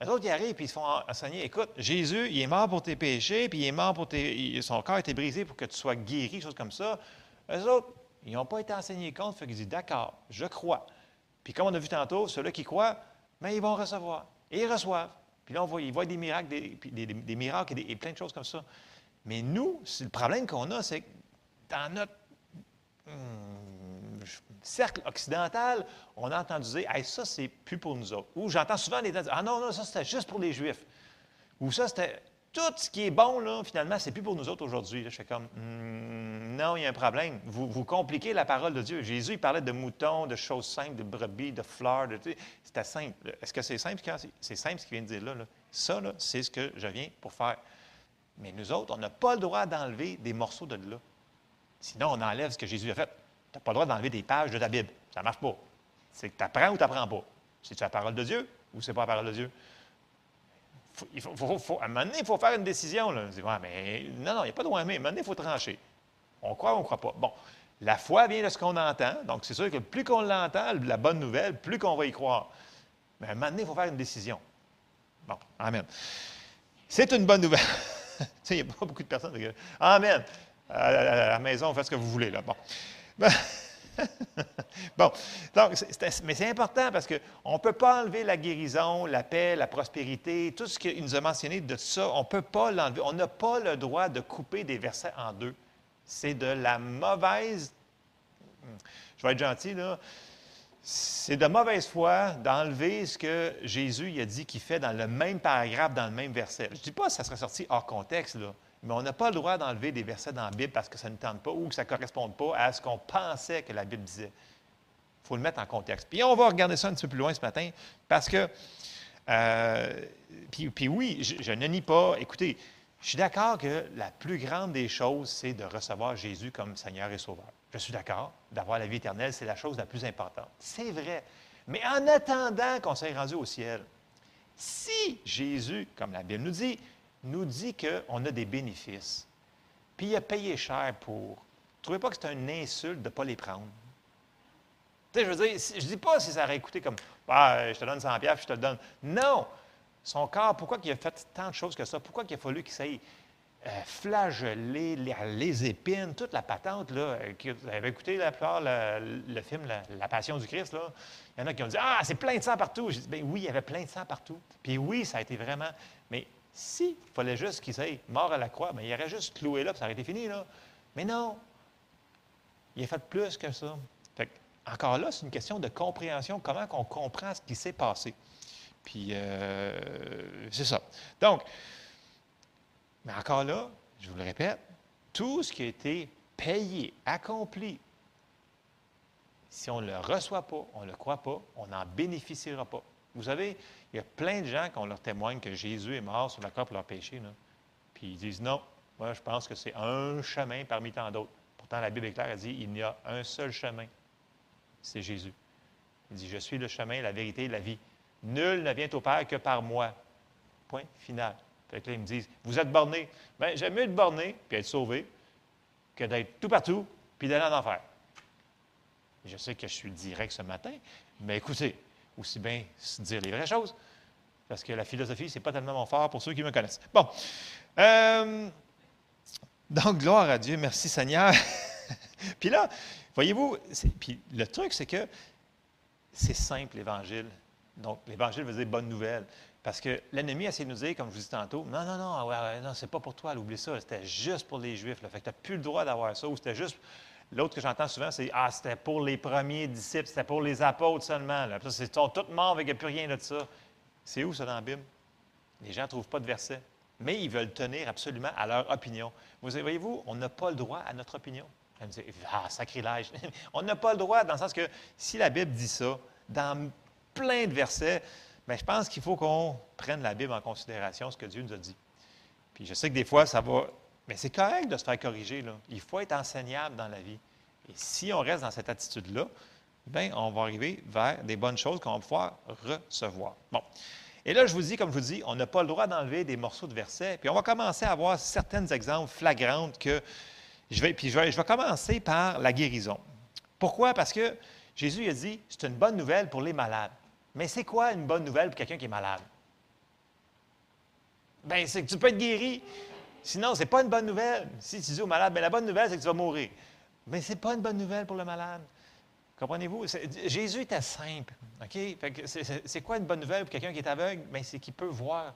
Les autres, ils arrivent et ils se font enseigner Écoute, Jésus, il est mort pour tes péchés, puis il est mort pour tes. son corps a été brisé pour que tu sois guéri, choses comme ça. Les autres, ils n'ont pas été enseignés contre, fait qu'ils disent D'accord, je crois. Puis comme on a vu tantôt, ceux-là qui croient, mais ils vont recevoir. Et ils reçoivent. Puis là, on voit, ils voient des miracles, des, miracles et, plein de choses comme ça. Mais nous, le problème qu'on a, c'est que dans notre hum, cercle occidental, on a entendu dire Hey, ça, c'est plus pour nous autres. Ou j'entends souvent les gens dire Ah non, non, ça, c'était juste pour les Juifs. Ou ça, c'était. Tout ce qui est bon, là, finalement, c'est plus pour nous autres aujourd'hui. Je fais comme, Hum, non, il y a un problème. Vous, vous compliquez la parole de Dieu. Jésus, il parlait de moutons, de choses simples, de brebis, de fleurs. De, c'était simple. Est-ce que c'est simple? c'est- simple ce qu'il vient de dire là. Ça, c'est ce que je viens pour faire. Mais nous autres, on n'a pas le droit d'enlever des morceaux de là. Sinon, on enlève ce que Jésus a fait. Tu n'as pas le droit d'enlever des pages de ta Bible. Ça ne marche pas. C'est que tu apprends ou tu n'apprends pas. C'est-tu la parole de Dieu ou c'est pas la parole de Dieu? À un moment donné, il faut faire une décision. Dit, mais non, non, il n'y a pas de droit. À un moment donné, il faut trancher. On croit ou on ne croit pas? Bon, la foi vient de ce qu'on entend. Donc, c'est sûr que plus qu'on l'entend, la bonne nouvelle, plus qu'on va y croire. Mais à un moment donné, il faut faire une décision. Bon, Amen. C'est une bonne nouvelle. il n'y a pas beaucoup de personnes. qui Amen. À la, maison, faites ce que vous voulez. Là. Bon. Bon, donc, mais c'est important parce qu'on ne peut pas enlever la guérison, la paix, la prospérité, tout ce qu'il nous a mentionné de ça, on ne peut pas l'enlever. On n'a pas le droit de couper des versets en deux. C'est de la mauvaise. Je vais être gentil, là. C'est de mauvaise foi d'enlever ce que Jésus a dit qu'il fait dans le même paragraphe, dans le même verset. Je ne dis pas que ça serait sorti hors contexte, mais on n'a pas le droit d'enlever des versets dans la Bible parce que ça ne tente pas ou que ça ne corresponde pas à ce qu'on pensait que la Bible disait. Il faut le mettre en contexte. Puis on va regarder ça un petit peu plus loin ce matin parce que, euh, puis, oui, je ne nie pas, écoutez, je suis d'accord que la plus grande des choses, c'est de recevoir Jésus comme Seigneur et Sauveur. Je suis d'accord, d'avoir la vie éternelle, c'est la chose la plus importante. C'est vrai. Mais en attendant qu'on soit rendu au ciel, si Jésus, comme la Bible nous dit, nous dit qu'on a des bénéfices, puis il a payé cher pour, ne trouvez pas que c'est une insulte de ne pas les prendre? Tu sais, je ne dis pas si ça aurait écouté comme Ah, je te donne 100 piastres, je te le donne. Non! Son corps, pourquoi il a fait tant de choses que ça? Pourquoi il a fallu qu'il s'aille euh, flageller les, épines, toute la patente, là, euh, vous avez écouté la plupart le, film la, Passion du Christ, là? Il y en a qui ont dit Ah, c'est plein de sang partout. J'ai dit Ben oui, il y avait plein de sang partout. Puis oui, ça a été vraiment. Mais s'il fallait juste qu'il s'aille mort à la croix, ben, il aurait juste cloué là, puis ça aurait été fini, là. Mais non! Il a fait plus que ça. Fait que, encore là, c'est une question de compréhension, comment on comprend ce qui s'est passé. Puis, euh, c'est ça. Donc, mais encore là, je vous le répète, tout ce qui a été payé, accompli, si on ne le reçoit pas, on ne le croit pas, on n'en bénéficiera pas. Vous savez, il y a plein de gens qui on leur témoigne que Jésus est mort sur la croix pour leurs péchés. là. Puis ils disent non, moi je pense que c'est un chemin parmi tant d'autres. Pourtant, la Bible est claire, elle dit il n'y a un seul chemin, c'est Jésus. Il dit Je suis le chemin, la vérité et la vie. Nul ne vient au Père que par moi. Point final. Fait que là, ils me disent Vous êtes borné. Bien, j'aime mieux être borné puis être sauvé que d'être tout partout puis d'aller en enfer. Je sais que je suis direct ce matin, mais écoutez, aussi bien se dire les vraies choses, parce que la philosophie, c'est pas tellement mon fort pour ceux qui me connaissent. Bon. Euh, donc, gloire à Dieu. Merci Seigneur. puis là, voyez-vous, puis le truc, c'est que c'est simple, l'Évangile. Donc, l'Évangile veut dire bonne nouvelle. Parce que l'ennemi essaie de nous dire, comme je vous dis tantôt, non, non, non, ouais, non, c'est pas pour toi, oublie ça, c'était juste pour les Juifs. Là. Fait que tu n'as plus le droit d'avoir ça, ou c'était juste. L'autre que j'entends souvent, c'est Ah, c'était pour les premiers disciples, c'était pour les apôtres seulement. Là. Puis ça, ils sont tous morts, il n'y a plus rien de ça. C'est où ça dans la Bible? Les gens ne trouvent pas de verset. Mais ils veulent tenir absolument à leur opinion. Vous voyez-vous, on n'a pas le droit à notre opinion. Elle me dit, ah, sacrilège. on n'a pas le droit, dans le sens que si la Bible dit ça, dans plein de versets, bien, je pense qu'il faut qu'on prenne la Bible en considération, ce que Dieu nous a dit. Puis je sais que des fois, ça va. Mais c'est correct de se faire corriger. Là. Il faut être enseignable dans la vie. Et si on reste dans cette attitude-là, bien, on va arriver vers des bonnes choses qu'on va pouvoir recevoir. Bon. Et là, je vous dis, comme je vous dis, on n'a pas le droit d'enlever des morceaux de versets. Puis on va commencer à voir certains exemples flagrants que je vais. Puis je vais, je vais commencer par la guérison. Pourquoi? Parce que Jésus a dit, c'est une bonne nouvelle pour les malades. Mais c'est quoi une bonne nouvelle pour quelqu'un qui est malade? Bien, c'est que tu peux être guéri. Sinon, ce n'est pas une bonne nouvelle. Si tu dis au malade, bien, la bonne nouvelle, c'est que tu vas mourir. Mais ce n'est pas une bonne nouvelle pour le malade. Comprenez-vous? Jésus était simple. OK? C'est- quoi une bonne nouvelle pour quelqu'un qui est aveugle? Bien, c'est qu'il peut voir.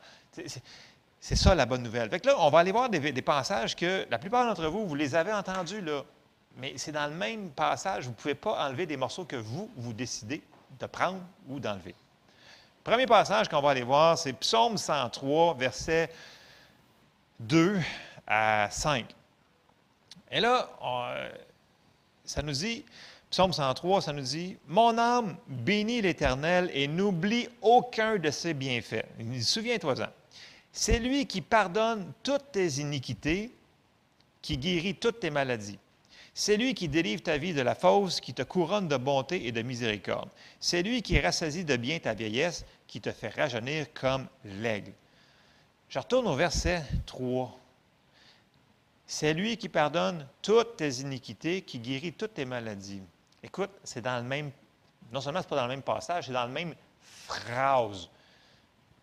C'est ça la bonne nouvelle. Fait que là, on va aller voir des, des passages que la plupart d'entre vous, vous les avez entendus là. Mais c'est dans le même passage, vous ne pouvez pas enlever des morceaux que vous, vous décidez de prendre ou d'enlever. Premier passage qu'on va aller voir, c'est Psaume 103, versets 2 à 5. Et là, euh, ça nous dit, Psaume 103, ça nous dit, Mon âme bénit l'Éternel et n'oublie aucun de ses bienfaits. Il Souviens-toi-en. C'est lui qui pardonne toutes tes iniquités, qui guérit toutes tes maladies. C'est lui qui délivre ta vie de la fausse, qui te couronne de bonté et de miséricorde. C'est lui qui rassasie de bien ta vieillesse, qui te fait rajeunir comme l'aigle. Je retourne au verset 3. C'est lui qui pardonne toutes tes iniquités, qui guérit toutes tes maladies. Écoute, c'est dans le même, non seulement c'est pas dans le même passage, c'est dans le même phrase.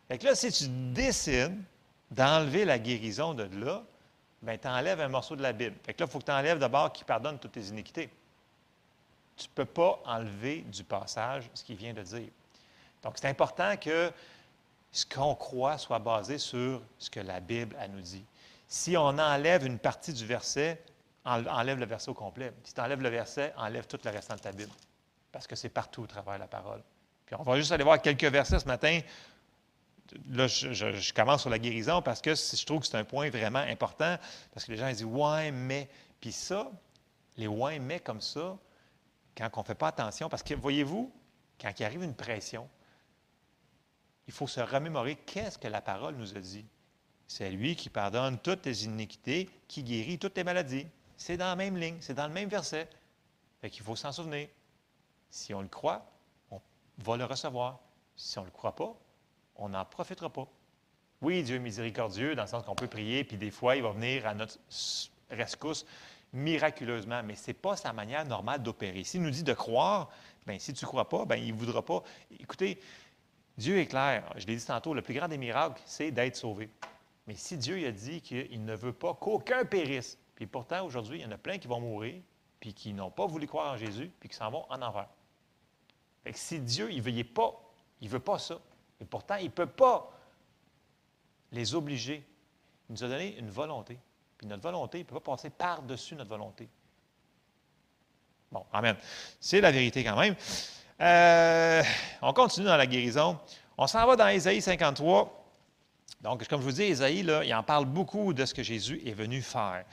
Fait que là, si tu décides d'enlever la guérison de là, bien, tu enlèves un morceau de la Bible. Fait que là, il faut que tu enlèves d'abord qui pardonne toutes tes iniquités. Tu ne peux pas enlever du passage ce qu'il vient de dire. Donc, c'est important que ce qu'on croit soit basé sur ce que la Bible elle nous dit. Si on enlève une partie du verset, en- enlève le verset au complet. Si tu enlèves le verset, enlève tout le restant de ta Bible. Parce que c'est partout au travers de la parole. Puis on va juste aller voir quelques versets ce matin. Là, je, commence sur la guérison parce que je trouve que c'est un point vraiment important. Parce que les gens disent Ouais, mais. Puis ça, les ouais, mais comme ça, quand on ne fait pas attention, parce que voyez-vous, quand il arrive une pression, il faut se remémorer qu'est-ce que la parole nous a dit. C'est lui qui pardonne toutes tes iniquités, qui guérit toutes tes maladies. C'est dans la même ligne, c'est dans le même verset. Fait qu'il faut s'en souvenir. Si on le croit, on va le recevoir. Si on ne le croit pas, on n'en profitera pas. Oui, Dieu est miséricordieux, dans le sens qu'on peut prier, puis des fois, il va venir à notre rescousse miraculeusement, mais ce n'est pas sa manière normale d'opérer. S'il nous dit de croire, bien, si tu ne crois pas, bien, il ne voudra pas. Écoutez, Dieu est clair. Je l'ai dit tantôt, le plus grand des miracles, c'est d'être sauvé. Mais si Dieu a dit qu'il ne veut pas qu'aucun périsse, puis pourtant, aujourd'hui, il y en a plein qui vont mourir, puis qui n'ont pas voulu croire en Jésus, puis qui s'en vont en enfer. Fait que si Dieu, il ne veut pas, il veut pas ça. Et pourtant, il ne peut pas les obliger. Il nous a donné une volonté. Puis notre volonté, il ne peut pas passer par-dessus notre volonté. Bon, Amen. C'est la vérité quand même. Euh, on continue dans la guérison. On s'en va dans Ésaïe 53. Donc, comme je vous dis, Ésaïe, là, il en parle beaucoup de ce que Jésus est venu faire.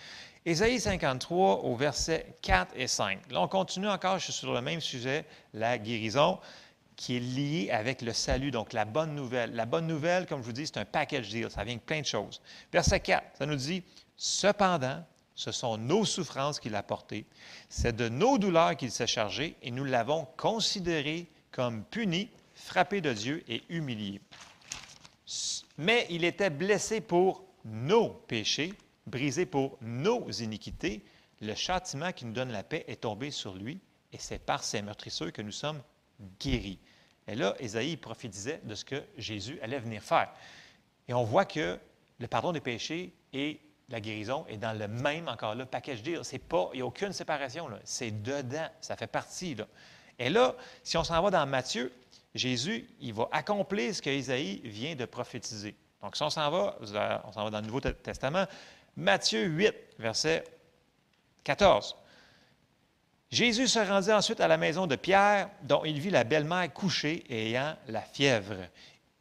Ésaïe 53 au verset 4 et 5. Là, on continue encore, sur le même sujet, la guérison, qui est liée avec le salut, donc la bonne nouvelle. La bonne nouvelle, comme je vous dis, c'est un package deal, ça vient de plein de choses. Verset 4, ça nous dit, Cependant, ce sont nos souffrances qu'il a portées, c'est de nos douleurs qu'il s'est chargé, et nous l'avons considéré comme puni, frappé de Dieu et humilié. Mais il était blessé pour nos péchés, brisé pour nos iniquités. Le châtiment qui nous donne la paix est tombé sur lui, et c'est par ses meurtrisseurs que nous sommes guéris. Et là, Ésaïe prophétisait de ce que Jésus allait venir faire. Et on voit que le pardon des péchés et la guérison est dans le même, encore là, package deal. C'est pas, il n'y a aucune séparation. C'est dedans. Ça fait partie. Là. Et là, si on s'en va dans Matthieu, Jésus, il va accomplir ce que Isaïe vient de prophétiser. Donc, si on s'en va, on s'en va dans le Nouveau Testament, Matthieu 8, verset 14. Jésus se rendit ensuite à la maison de Pierre, dont il vit la belle-mère couchée et ayant la fièvre.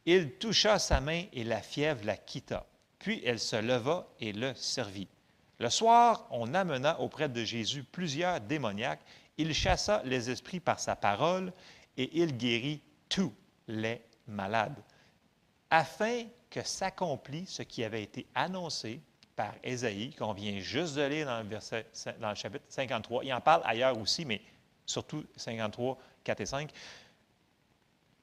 Il toucha sa main et la fièvre la quitta. Puis elle se leva et le servit. Le soir, on amena auprès de Jésus plusieurs démoniaques. Il chassa les esprits par sa parole et il guérit tous les malades, afin que s'accomplisse ce qui avait été annoncé par Ésaïe, qu'on vient juste de lire dans le, dans le chapitre 53. Il en parle ailleurs aussi, mais surtout 53, 4 et 5,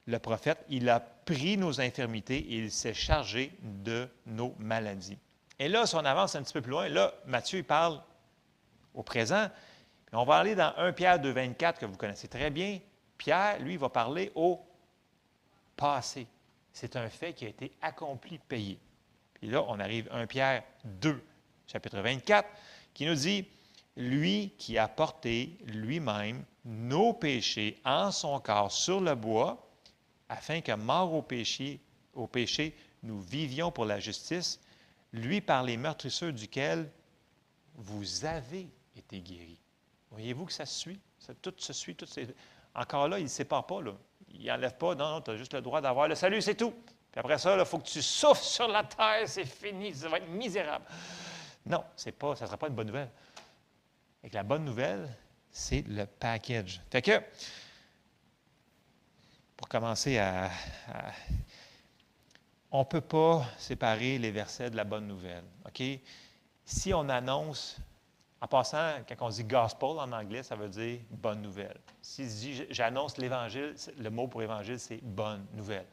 le prophète, il a pris nos infirmités et il s'est chargé de nos maladies. Et là, si on avance un petit peu plus loin, là, Matthieu il parle au présent. On va aller dans 1 Pierre 2, 24, que vous connaissez très bien. Pierre, lui, va parler au passé. C'est un fait qui a été accompli, payé. Puis là, on arrive à 1 Pierre 2, chapitre 24, qui nous dit, lui qui a porté lui-même nos péchés en son corps sur le bois, afin que, mort au péché, au péché, nous vivions pour la justice, lui par les meurtrisseurs duquel vous avez été guéris. Voyez-vous que ça se suit? Ça- tout se suit. Tout se- Encore là, il ne sépare pas. Il n'enlève pas. Non, non, tu as juste le droit d'avoir le salut, c'est tout. Puis après ça, il faut que tu souffles sur la terre, c'est fini, ça va être misérable. Non, c'est pas, ça ne sera pas une bonne nouvelle. Et que la bonne nouvelle, c'est le package. Fait que, pour commencer à. on ne peut pas séparer les versets de la bonne nouvelle. OK? Si on annonce, en passant, quand on dit gospel en anglais, ça veut dire bonne nouvelle. Si j'annonce l'évangile, le mot pour évangile, c'est bonne nouvelle.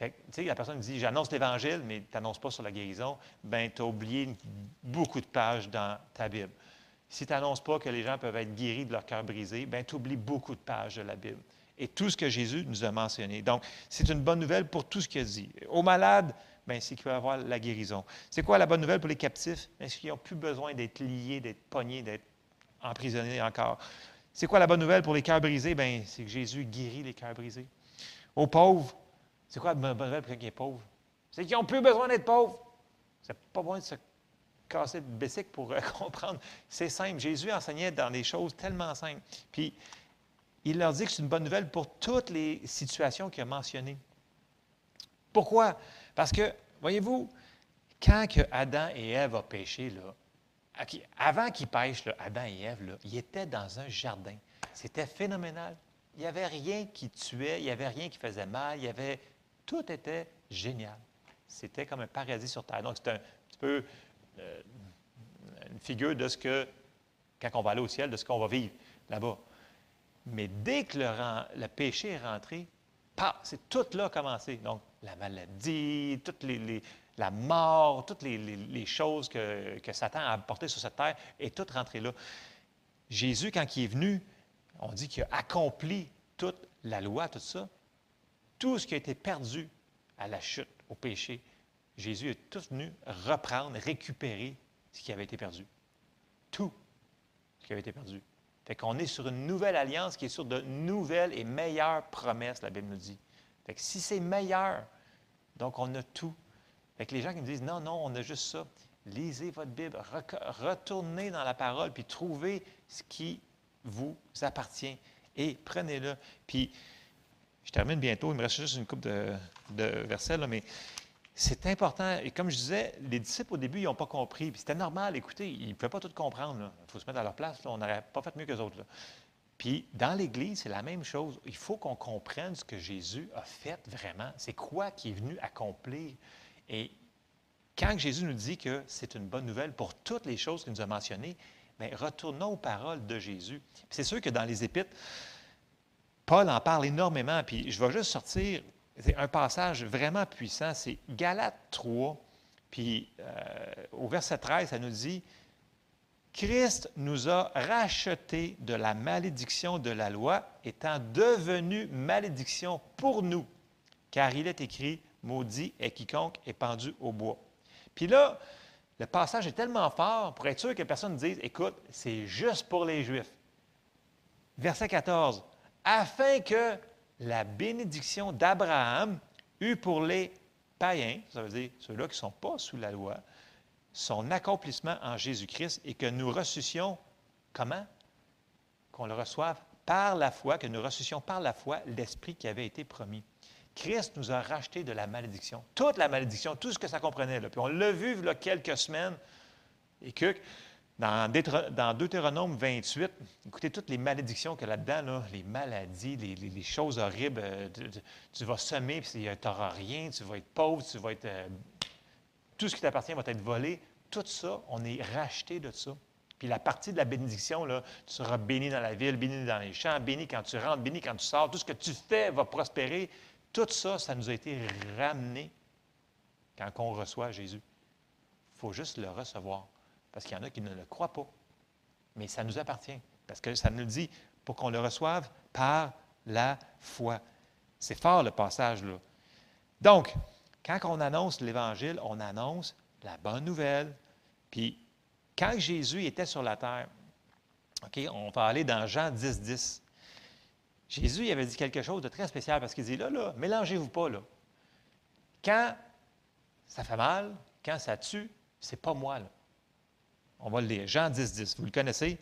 Fait la personne dit j'annonce l'évangile, mais tu n'annonces pas sur la guérison, ben tu as oublié beaucoup de pages dans ta Bible. Si tu n'annonces pas que les gens peuvent être guéris de leur cœur brisé, ben tu oublies beaucoup de pages de la Bible. Et tout ce que Jésus nous a mentionné. Donc, c'est une bonne nouvelle pour tout ce qu'il a dit. Aux malades, ben, c'est qu'il va avoir la guérison. C'est quoi la bonne nouvelle pour les captifs? Ben, c'est qu'ils n'ont plus besoin d'être liés, d'être pognés, d'être emprisonnés encore. C'est quoi la bonne nouvelle pour les cœurs brisés? Ben, c'est que Jésus guérit les cœurs brisés. Aux pauvres, c'est quoi la bonne nouvelle pour quelqu'un qui est pauvre? C'est qu'ils n'ont plus besoin d'être pauvres. C'est pas besoin de se casser de bessic pour euh, comprendre. C'est simple. Jésus enseignait dans des choses tellement simples. Puis, il leur dit que c'est une bonne nouvelle pour toutes les situations qu'il a mentionnées. Pourquoi? Parce que, voyez-vous, quand que Adam et Ève ont péché, là, avant qu'ils pêchent, là, Adam et Ève, là, ils étaient dans un jardin. C'était phénoménal. Il n'y avait rien qui tuait, il n'y avait rien qui faisait mal, il y avait... Tout était génial. C'était comme un paradis sur Terre. Donc, c'est un petit peu euh, une figure de ce que, quand on va aller au ciel, de ce qu'on va vivre là-bas. Mais dès que le, péché est rentré, c'est tout là commencé. Donc, la maladie, toutes les, les- la mort, toutes les, choses que, que Satan a apportées sur cette terre, est tout rentré là. Jésus, quand il est venu, on dit qu'il a accompli toute la loi, tout ça. Tout ce qui a été perdu à la chute, au péché, Jésus est tout venu reprendre, récupérer ce qui avait été perdu. Tout ce qui avait été perdu. Fait qu'on est sur une nouvelle alliance qui est sur de nouvelles et meilleures promesses, la Bible nous dit. Fait que si c'est meilleur, donc on a tout. Fait que les gens qui me disent non, non, on a juste ça. Lisez votre Bible, retournez dans la parole, puis trouvez ce qui vous appartient et prenez-le. Puis, je termine bientôt, il me reste juste une coupe de, de versets, là, mais c'est important. Et comme je disais, les disciples au début, ils n'ont pas compris. Puis c'était normal, écoutez, ils ne pouvaient pas tout comprendre. Il faut se mettre à leur place. On n'aurait pas fait mieux que les autres. Puis dans l'Église, c'est la même chose. Il faut qu'on comprenne ce que Jésus a fait vraiment. C'est quoi qui est venu accomplir. Et quand Jésus nous dit que c'est une bonne nouvelle pour toutes les choses qu'il nous a mentionnées, bien, retournons aux paroles de Jésus. C'est sûr que dans les Épîtres, Paul en parle énormément. Puis je vais juste sortir un passage vraiment puissant. C'est Galates 3, puis euh, au verset 13, ça nous dit Christ nous a rachetés de la malédiction de la loi, étant devenu malédiction pour nous, car il est écrit Maudit est quiconque est pendu au bois. Puis là, le passage est tellement fort pour être sûr que personne ne dise Écoute, c'est juste pour les Juifs. Verset 14 Afin que la bénédiction d'Abraham eut pour les païens, ça veut dire ceux-là qui ne sont pas sous la loi, son accomplissement en Jésus-Christ et que nous ressuscions comment? Qu'on le reçoive par la foi, que nous ressuscions par la foi l'Esprit qui avait été promis. Christ nous a racheté de la malédiction, toute la malédiction, tout ce que ça comprenait. Là. Puis on l'a vu il y a quelques semaines, et que dans, Deutéro- dans Deutéronome 28, écoutez toutes les malédictions qu'il y a là-dedans, là, les maladies, les, choses horribles. euh, tu, vas semer, puis tu n'auras rien, tu vas être pauvre, tu vas être. euh, tout ce qui t'appartient va être volé. Tout ça, on est racheté de ça. Puis la partie de la bénédiction, là, tu seras béni dans la ville, béni dans les champs, béni quand tu rentres, béni quand tu sors. Tout ce que tu fais va prospérer. Tout ça, ça nous a été ramené quand on reçoit Jésus. Il faut juste le recevoir. Parce qu'il y en a qui ne le croient pas. Mais ça nous appartient. Parce que ça nous dit pour qu'on le reçoive par la foi. C'est fort le passage là. Donc, quand on annonce l'Évangile, on annonce la bonne nouvelle. Puis, quand Jésus était sur la terre, OK, on va aller dans Jean 10, 10. Jésus il avait dit quelque chose de très spécial parce qu'il dit là, là, mélangez-vous pas, là. Quand ça fait mal, quand ça tue, c'est pas moi, là. On va le lire. Jean 10, 10. Vous le connaissez?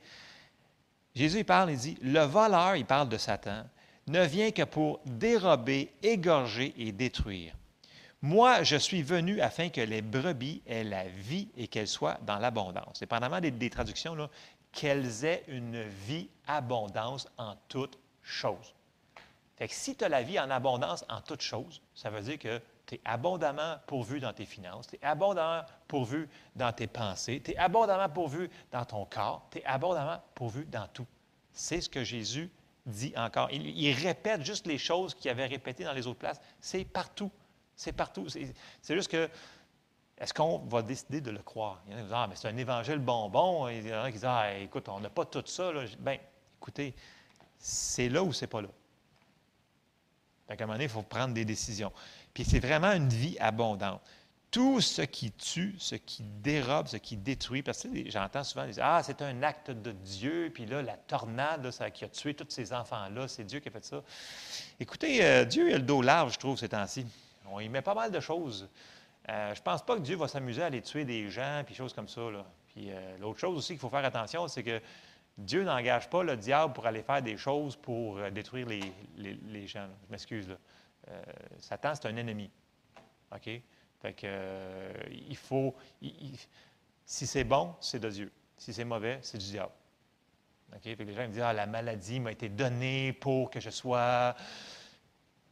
Jésus, il parle, il dit Le voleur, il parle de Satan, ne vient que pour dérober, égorger et détruire. Moi, je suis venu afin que les brebis aient la vie et qu'elles soient dans l'abondance. Dépendamment des, des traductions, qu'elles aient une vie abondance en toutes choses. Fait que si tu as la vie en abondance en toutes choses, ça veut dire que tu es abondamment pourvu dans tes finances, tu es abondamment pourvu dans tes pensées, tu es abondamment pourvu dans ton corps, tu es abondamment pourvu dans tout. C'est ce que Jésus dit encore. Il, répète juste les choses qu'il avait répétées dans les autres places. C'est partout. C'est partout. C'est juste que, est-ce qu'on va décider de le croire? Il y en a qui disent, ah, mais c'est un évangile bonbon. Il y en a qui disent, ah, écoute, on n'a pas tout ça. Bien, écoutez, c'est là ou c'est pas là. Qu'à un moment donné, il faut prendre des décisions. Puis c'est vraiment une vie abondante. Tout ce qui tue, ce qui dérobe, ce qui détruit, parce que j'entends souvent dire Ah, c'est un acte de Dieu, puis là, la tornade ça, qui a tué tous ces enfants-là, c'est Dieu qui a fait ça. Écoutez, euh, Dieu il a le dos large, je trouve, ces temps-ci. On y met pas mal de choses. Euh, je ne pense pas que Dieu va s'amuser à aller tuer des gens, puis choses comme ça. Puis euh, l'autre chose aussi qu'il faut faire attention, c'est que Dieu n'engage pas le diable pour aller faire des choses pour détruire les, gens. Je m'excuse. là. Euh, Satan, c'est un ennemi. OK? Fait que, euh, il faut. si c'est bon, c'est de Dieu. Si c'est mauvais, c'est du diable. OK? Fait que les gens me disent Ah, la maladie m'a été donnée pour que je sois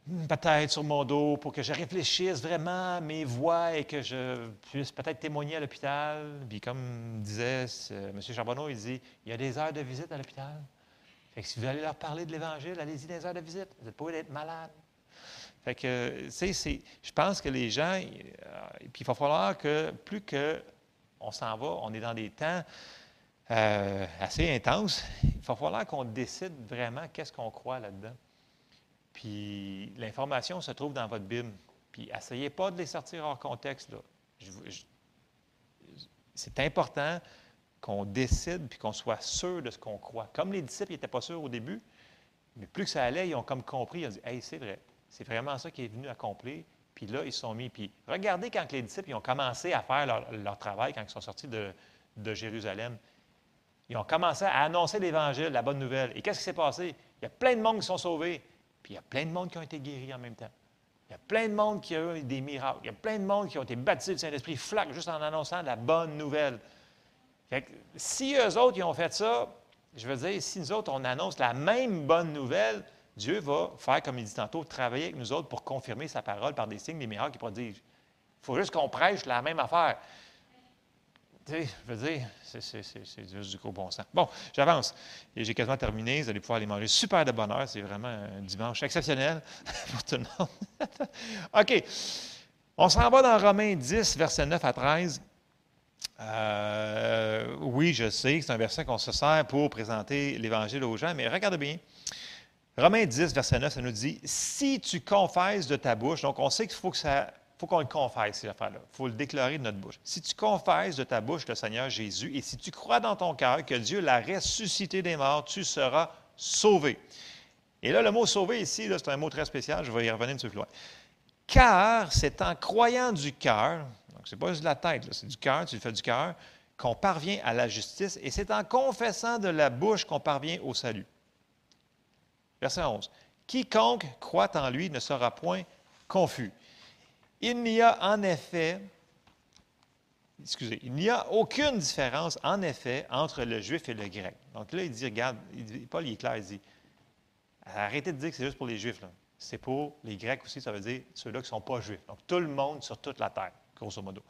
hmm, peut-être sur mon dos, pour que je réfléchisse vraiment à mes voix et que je puisse peut-être témoigner à l'hôpital. Puis comme disait M. Charbonneau, il dit il y a des heures de visite à l'hôpital. Fait que si vous allez leur parler de l'Évangile, allez-y des heures de visite. Vous n'êtes pas obligé d'être malade. Fait que, tu sais, je pense que les gens, euh, puis il va falloir que plus que on s'en va, on est dans des temps euh, assez intenses, il va falloir qu'on décide vraiment qu'est-ce qu'on croit là-dedans. Puis l'information se trouve dans votre Bible. Puis essayez pas de les sortir hors contexte. C'est important qu'on décide puis qu'on soit sûr de ce qu'on croit. Comme les disciples n'étaient pas sûrs au début, mais plus que ça allait, ils ont comme compris, ils ont dit Hey, c'est vrai, c'est vraiment ça qui est venu accomplir. Puis là, ils sont mis. Puis regardez quand les disciples ont commencé à faire leur, travail, quand ils sont sortis de, de Jérusalem. Ils ont commencé à annoncer l'Évangile, la bonne nouvelle. Et qu'est-ce qui s'est passé? Il y a plein de monde qui sont sauvés. Puis il y a plein de monde qui ont été guéris en même temps. Il y a plein de monde qui a eu des miracles. Il y a plein de monde qui ont été baptisés du Saint-Esprit, flac, juste en annonçant la bonne nouvelle. Fait que si eux autres, ils ont fait ça, je veux dire, si nous autres, on annonce la même bonne nouvelle, Dieu va faire, comme il dit tantôt, travailler avec nous autres pour confirmer sa parole par des signes, des miracles et prodiges. Il faut juste qu'on prêche la même affaire. Tu sais, je veux dire, c'est- juste du gros bon sens. Bon, j'avance. J'ai quasiment terminé. Vous allez pouvoir aller manger super de bonne heure. C'est vraiment un dimanche exceptionnel pour tout le monde. OK. On s'en va dans Romains 10, versets 9 à 13. Euh, oui, je sais c'est un verset qu'on se sert pour présenter l'Évangile aux gens, mais regardez bien. Romains 10, verset 9, ça nous dit Si tu confesses de ta bouche, donc on sait qu'il faut qu'on le confesse, cette affaire-là. Il faut le déclarer de notre bouche. Si tu confesses de ta bouche le Seigneur Jésus et si tu crois dans ton cœur que Dieu l'a ressuscité des morts, tu seras sauvé. Et là, le mot sauvé ici, c'est un mot très spécial. Je vais y revenir un peu plus loin. Car c'est en croyant du cœur, donc c'est pas juste de la tête, c'est du cœur, tu le fais du cœur, qu'on parvient à la justice, et c'est en confessant de la bouche qu'on parvient au salut. Verset 11. Quiconque croit en lui ne sera point confus. Il n'y a en effet, excusez, il n'y a aucune différence en effet entre le juif et le grec. Donc là, il dit, regarde, Paul est clair, il dit, arrêtez de dire que c'est juste pour les juifs. là. C'est pour les grecs aussi, ça veut dire ceux-là qui ne sont pas juifs. Donc tout le monde sur toute la terre, grosso modo.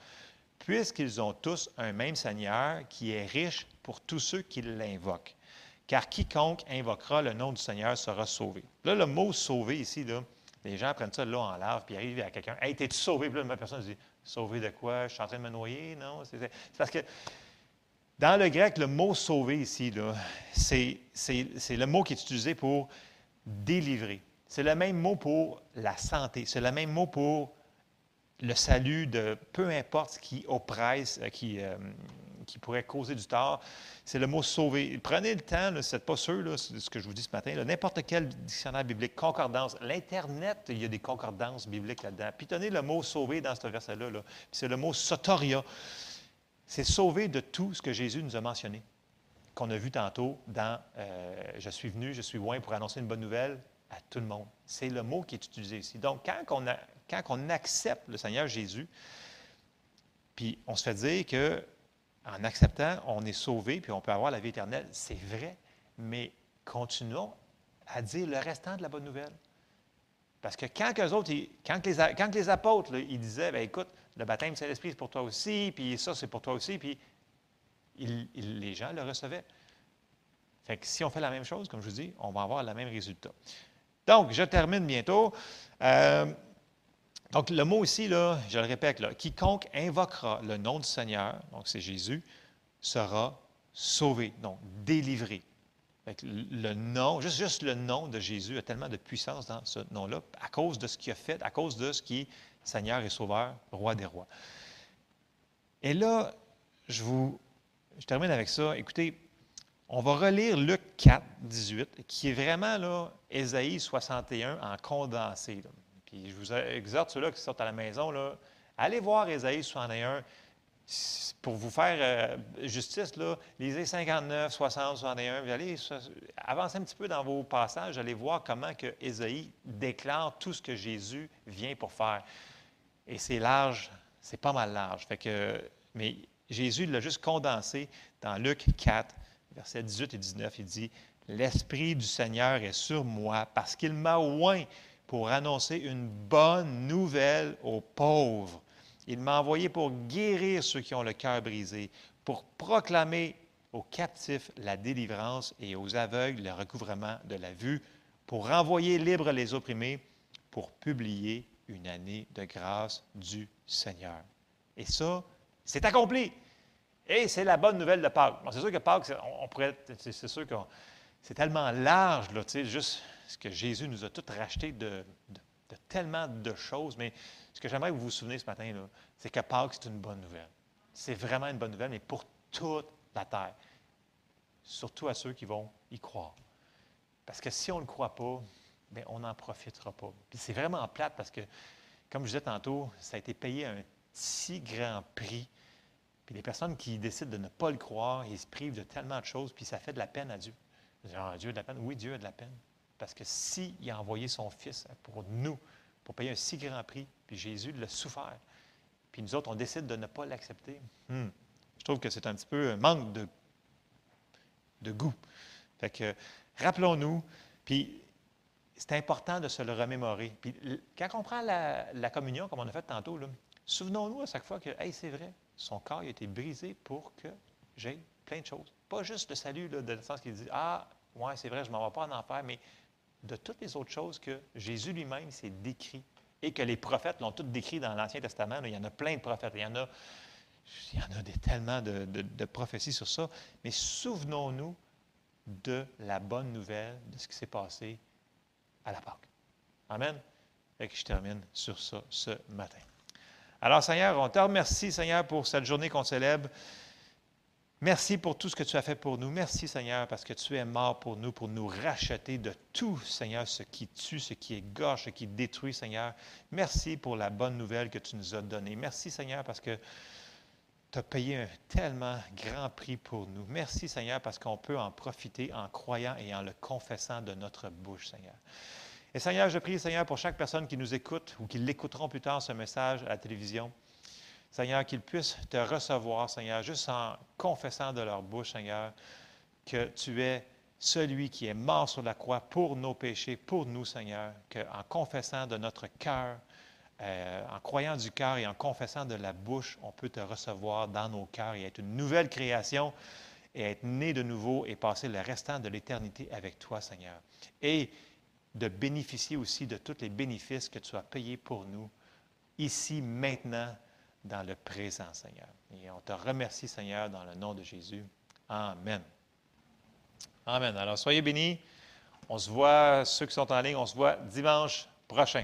puisqu'ils ont tous un même Seigneur qui est riche pour tous ceux qui l'invoquent. Car quiconque invoquera le nom du Seigneur sera sauvé. Là, le mot sauvé ici, là, les gens prennent ça là en lave, puis arrivent à quelqu'un Hey, t'es-tu sauvé? Puis là, la personne dit Sauvé de quoi? Je suis en train de me noyer? Non? C'est parce que dans le grec, le mot sauvé ici, c'est le mot qui est utilisé pour délivrer. C'est le même mot pour la santé. C'est le même mot pour le salut de peu importe ce qui oppresse, euh, qui, euh, qui pourrait causer du tort. C'est le mot sauver. Prenez le temps, là, si vous n'êtes pas sûr, c'est ce que je vous dis ce matin, n'importe quel dictionnaire biblique, concordance, l'Internet, il y a des concordances bibliques là-dedans. Puis tenez le mot sauver dans ce verset-là. là. C'est le mot sotoria. C'est sauver de tout ce que Jésus nous a mentionné, qu'on a vu tantôt dans euh, Je suis venu, je suis loin pour annoncer une bonne nouvelle à tout le monde. C'est le mot qui est utilisé ici. Donc, quand on accepte le Seigneur Jésus, puis on se fait dire que en acceptant, on est sauvé, puis on peut avoir la vie éternelle, c'est vrai, mais continuons à dire le restant de la bonne nouvelle. Parce que quand autres, quand, les, apôtres, ils disaient, ben écoute, le baptême du Saint-Esprit, c'est pour toi aussi, puis ça, c'est pour toi aussi, puis les gens le recevaient. Fait si on fait la même chose, comme je vous dis, on va avoir le même résultat. Donc, je termine bientôt. Euh, donc, le mot ici, là, je le répète, quiconque invoquera le nom du Seigneur, donc c'est Jésus, sera sauvé, donc délivré. Le nom, juste, le nom de Jésus a tellement de puissance dans ce nom-là, à cause de ce qu'il a fait, à cause de ce qui est Seigneur et Sauveur, Roi des rois. Et là, je vous, je termine avec ça. Écoutez, on va relire Luc 4, 18, qui est vraiment là, Ésaïe 61 en condensé. Puis je vous exhorte ceux-là qui sortent à la maison, là, allez voir Ésaïe 61 s- pour vous faire euh, justice. Là, lisez 59, 60, 61. Puis allez avancez un petit peu dans vos passages, allez voir comment que Ésaïe déclare tout ce que Jésus vient pour faire. Et c'est large, c'est pas mal large. Fait mais Jésus l'a juste condensé dans Luc 4, versets 18 et 19. Il dit L'Esprit du Seigneur est sur moi parce qu'il m'a oint pour annoncer une bonne nouvelle aux pauvres. Il m'a envoyé pour guérir ceux qui ont le cœur brisé, pour proclamer aux captifs la délivrance et aux aveugles le recouvrement de la vue, pour renvoyer libres les opprimés, pour publier une année de grâce du Seigneur. Et ça, c'est accompli. Et c'est la bonne nouvelle de Pâques. C'est sûr que Pâques, c'est- que c'est tellement large, là, tu sais, juste ce que Jésus nous a tout racheté de, tellement de choses. Mais ce que j'aimerais que vous vous souvenez ce matin, c'est que Pâques, c'est une bonne nouvelle. C'est vraiment une bonne nouvelle, mais pour toute la terre. Surtout à ceux qui vont y croire. Parce que si on ne le croit pas, bien, on n'en profitera pas. Puis c'est vraiment plate parce que, comme je disais tantôt, ça a été payé un si grand prix. Puis les personnes qui décident de ne pas le croire, ils se privent de tellement de choses, puis ça fait de la peine à Dieu. Genre, Dieu a de la peine? Oui, Dieu a de la peine. Parce que s'il a envoyé son Fils pour nous, pour payer un si grand prix, puis Jésus l'a souffert, puis nous autres, on décide de ne pas l'accepter, hmm, je trouve que c'est un petit peu un manque de, goût. Fait que, rappelons-nous, puis c'est important de se le remémorer. Puis quand on prend la, communion, comme on a fait tantôt, souvenons-nous à chaque fois que, hey, c'est vrai, son corps a été brisé pour que j'ai plein de choses. Pas juste le salut, là, dans le sens qu'il dit, ah, ouais, c'est vrai, je ne m'en vais pas en enfer, mais de toutes les autres choses que Jésus lui-même s'est décrit et que les prophètes l'ont toutes décrit dans l'Ancien Testament. il y en a plein de prophètes. Il y en a, il y en a tellement de, de- de prophéties sur ça. Mais souvenons-nous de la bonne nouvelle de ce qui s'est passé à la Pâque. Amen. Et que je termine sur ça ce matin. Alors, Seigneur, on te remercie, Seigneur, pour cette journée qu'on célèbre. Merci pour tout ce que tu as fait pour nous. Merci, Seigneur, parce que tu es mort pour nous, pour nous racheter de tout, Seigneur, ce qui tue, ce qui égorge, ce qui détruit, Seigneur. Merci pour la bonne nouvelle que tu nous as donnée. Merci, Seigneur, parce que tu as payé un tellement grand prix pour nous. Merci, Seigneur, parce qu'on peut en profiter en croyant et en le confessant de notre bouche, Seigneur. Et Seigneur, je prie, Seigneur, pour chaque personne qui nous écoute ou qui l'écouteront plus tard, ce message à la télévision. Seigneur, qu'ils puissent te recevoir, Seigneur, juste en confessant de leur bouche, Seigneur, que tu es celui qui est mort sur la croix pour nos péchés, pour nous, Seigneur, qu'en confessant de notre cœur euh, en croyant du cœur et en confessant de la bouche, on peut te recevoir dans nos cœurs et être une nouvelle création et être né de nouveau et passer le restant de l'éternité avec toi, Seigneur. Et de bénéficier aussi de tous les bénéfices que tu as payés pour nous, ici, maintenant, dans le présent, Seigneur. Et on te remercie, Seigneur, dans le nom de Jésus. Amen. Amen. Alors, soyez bénis. On se voit, ceux qui sont en ligne, on se voit dimanche prochain.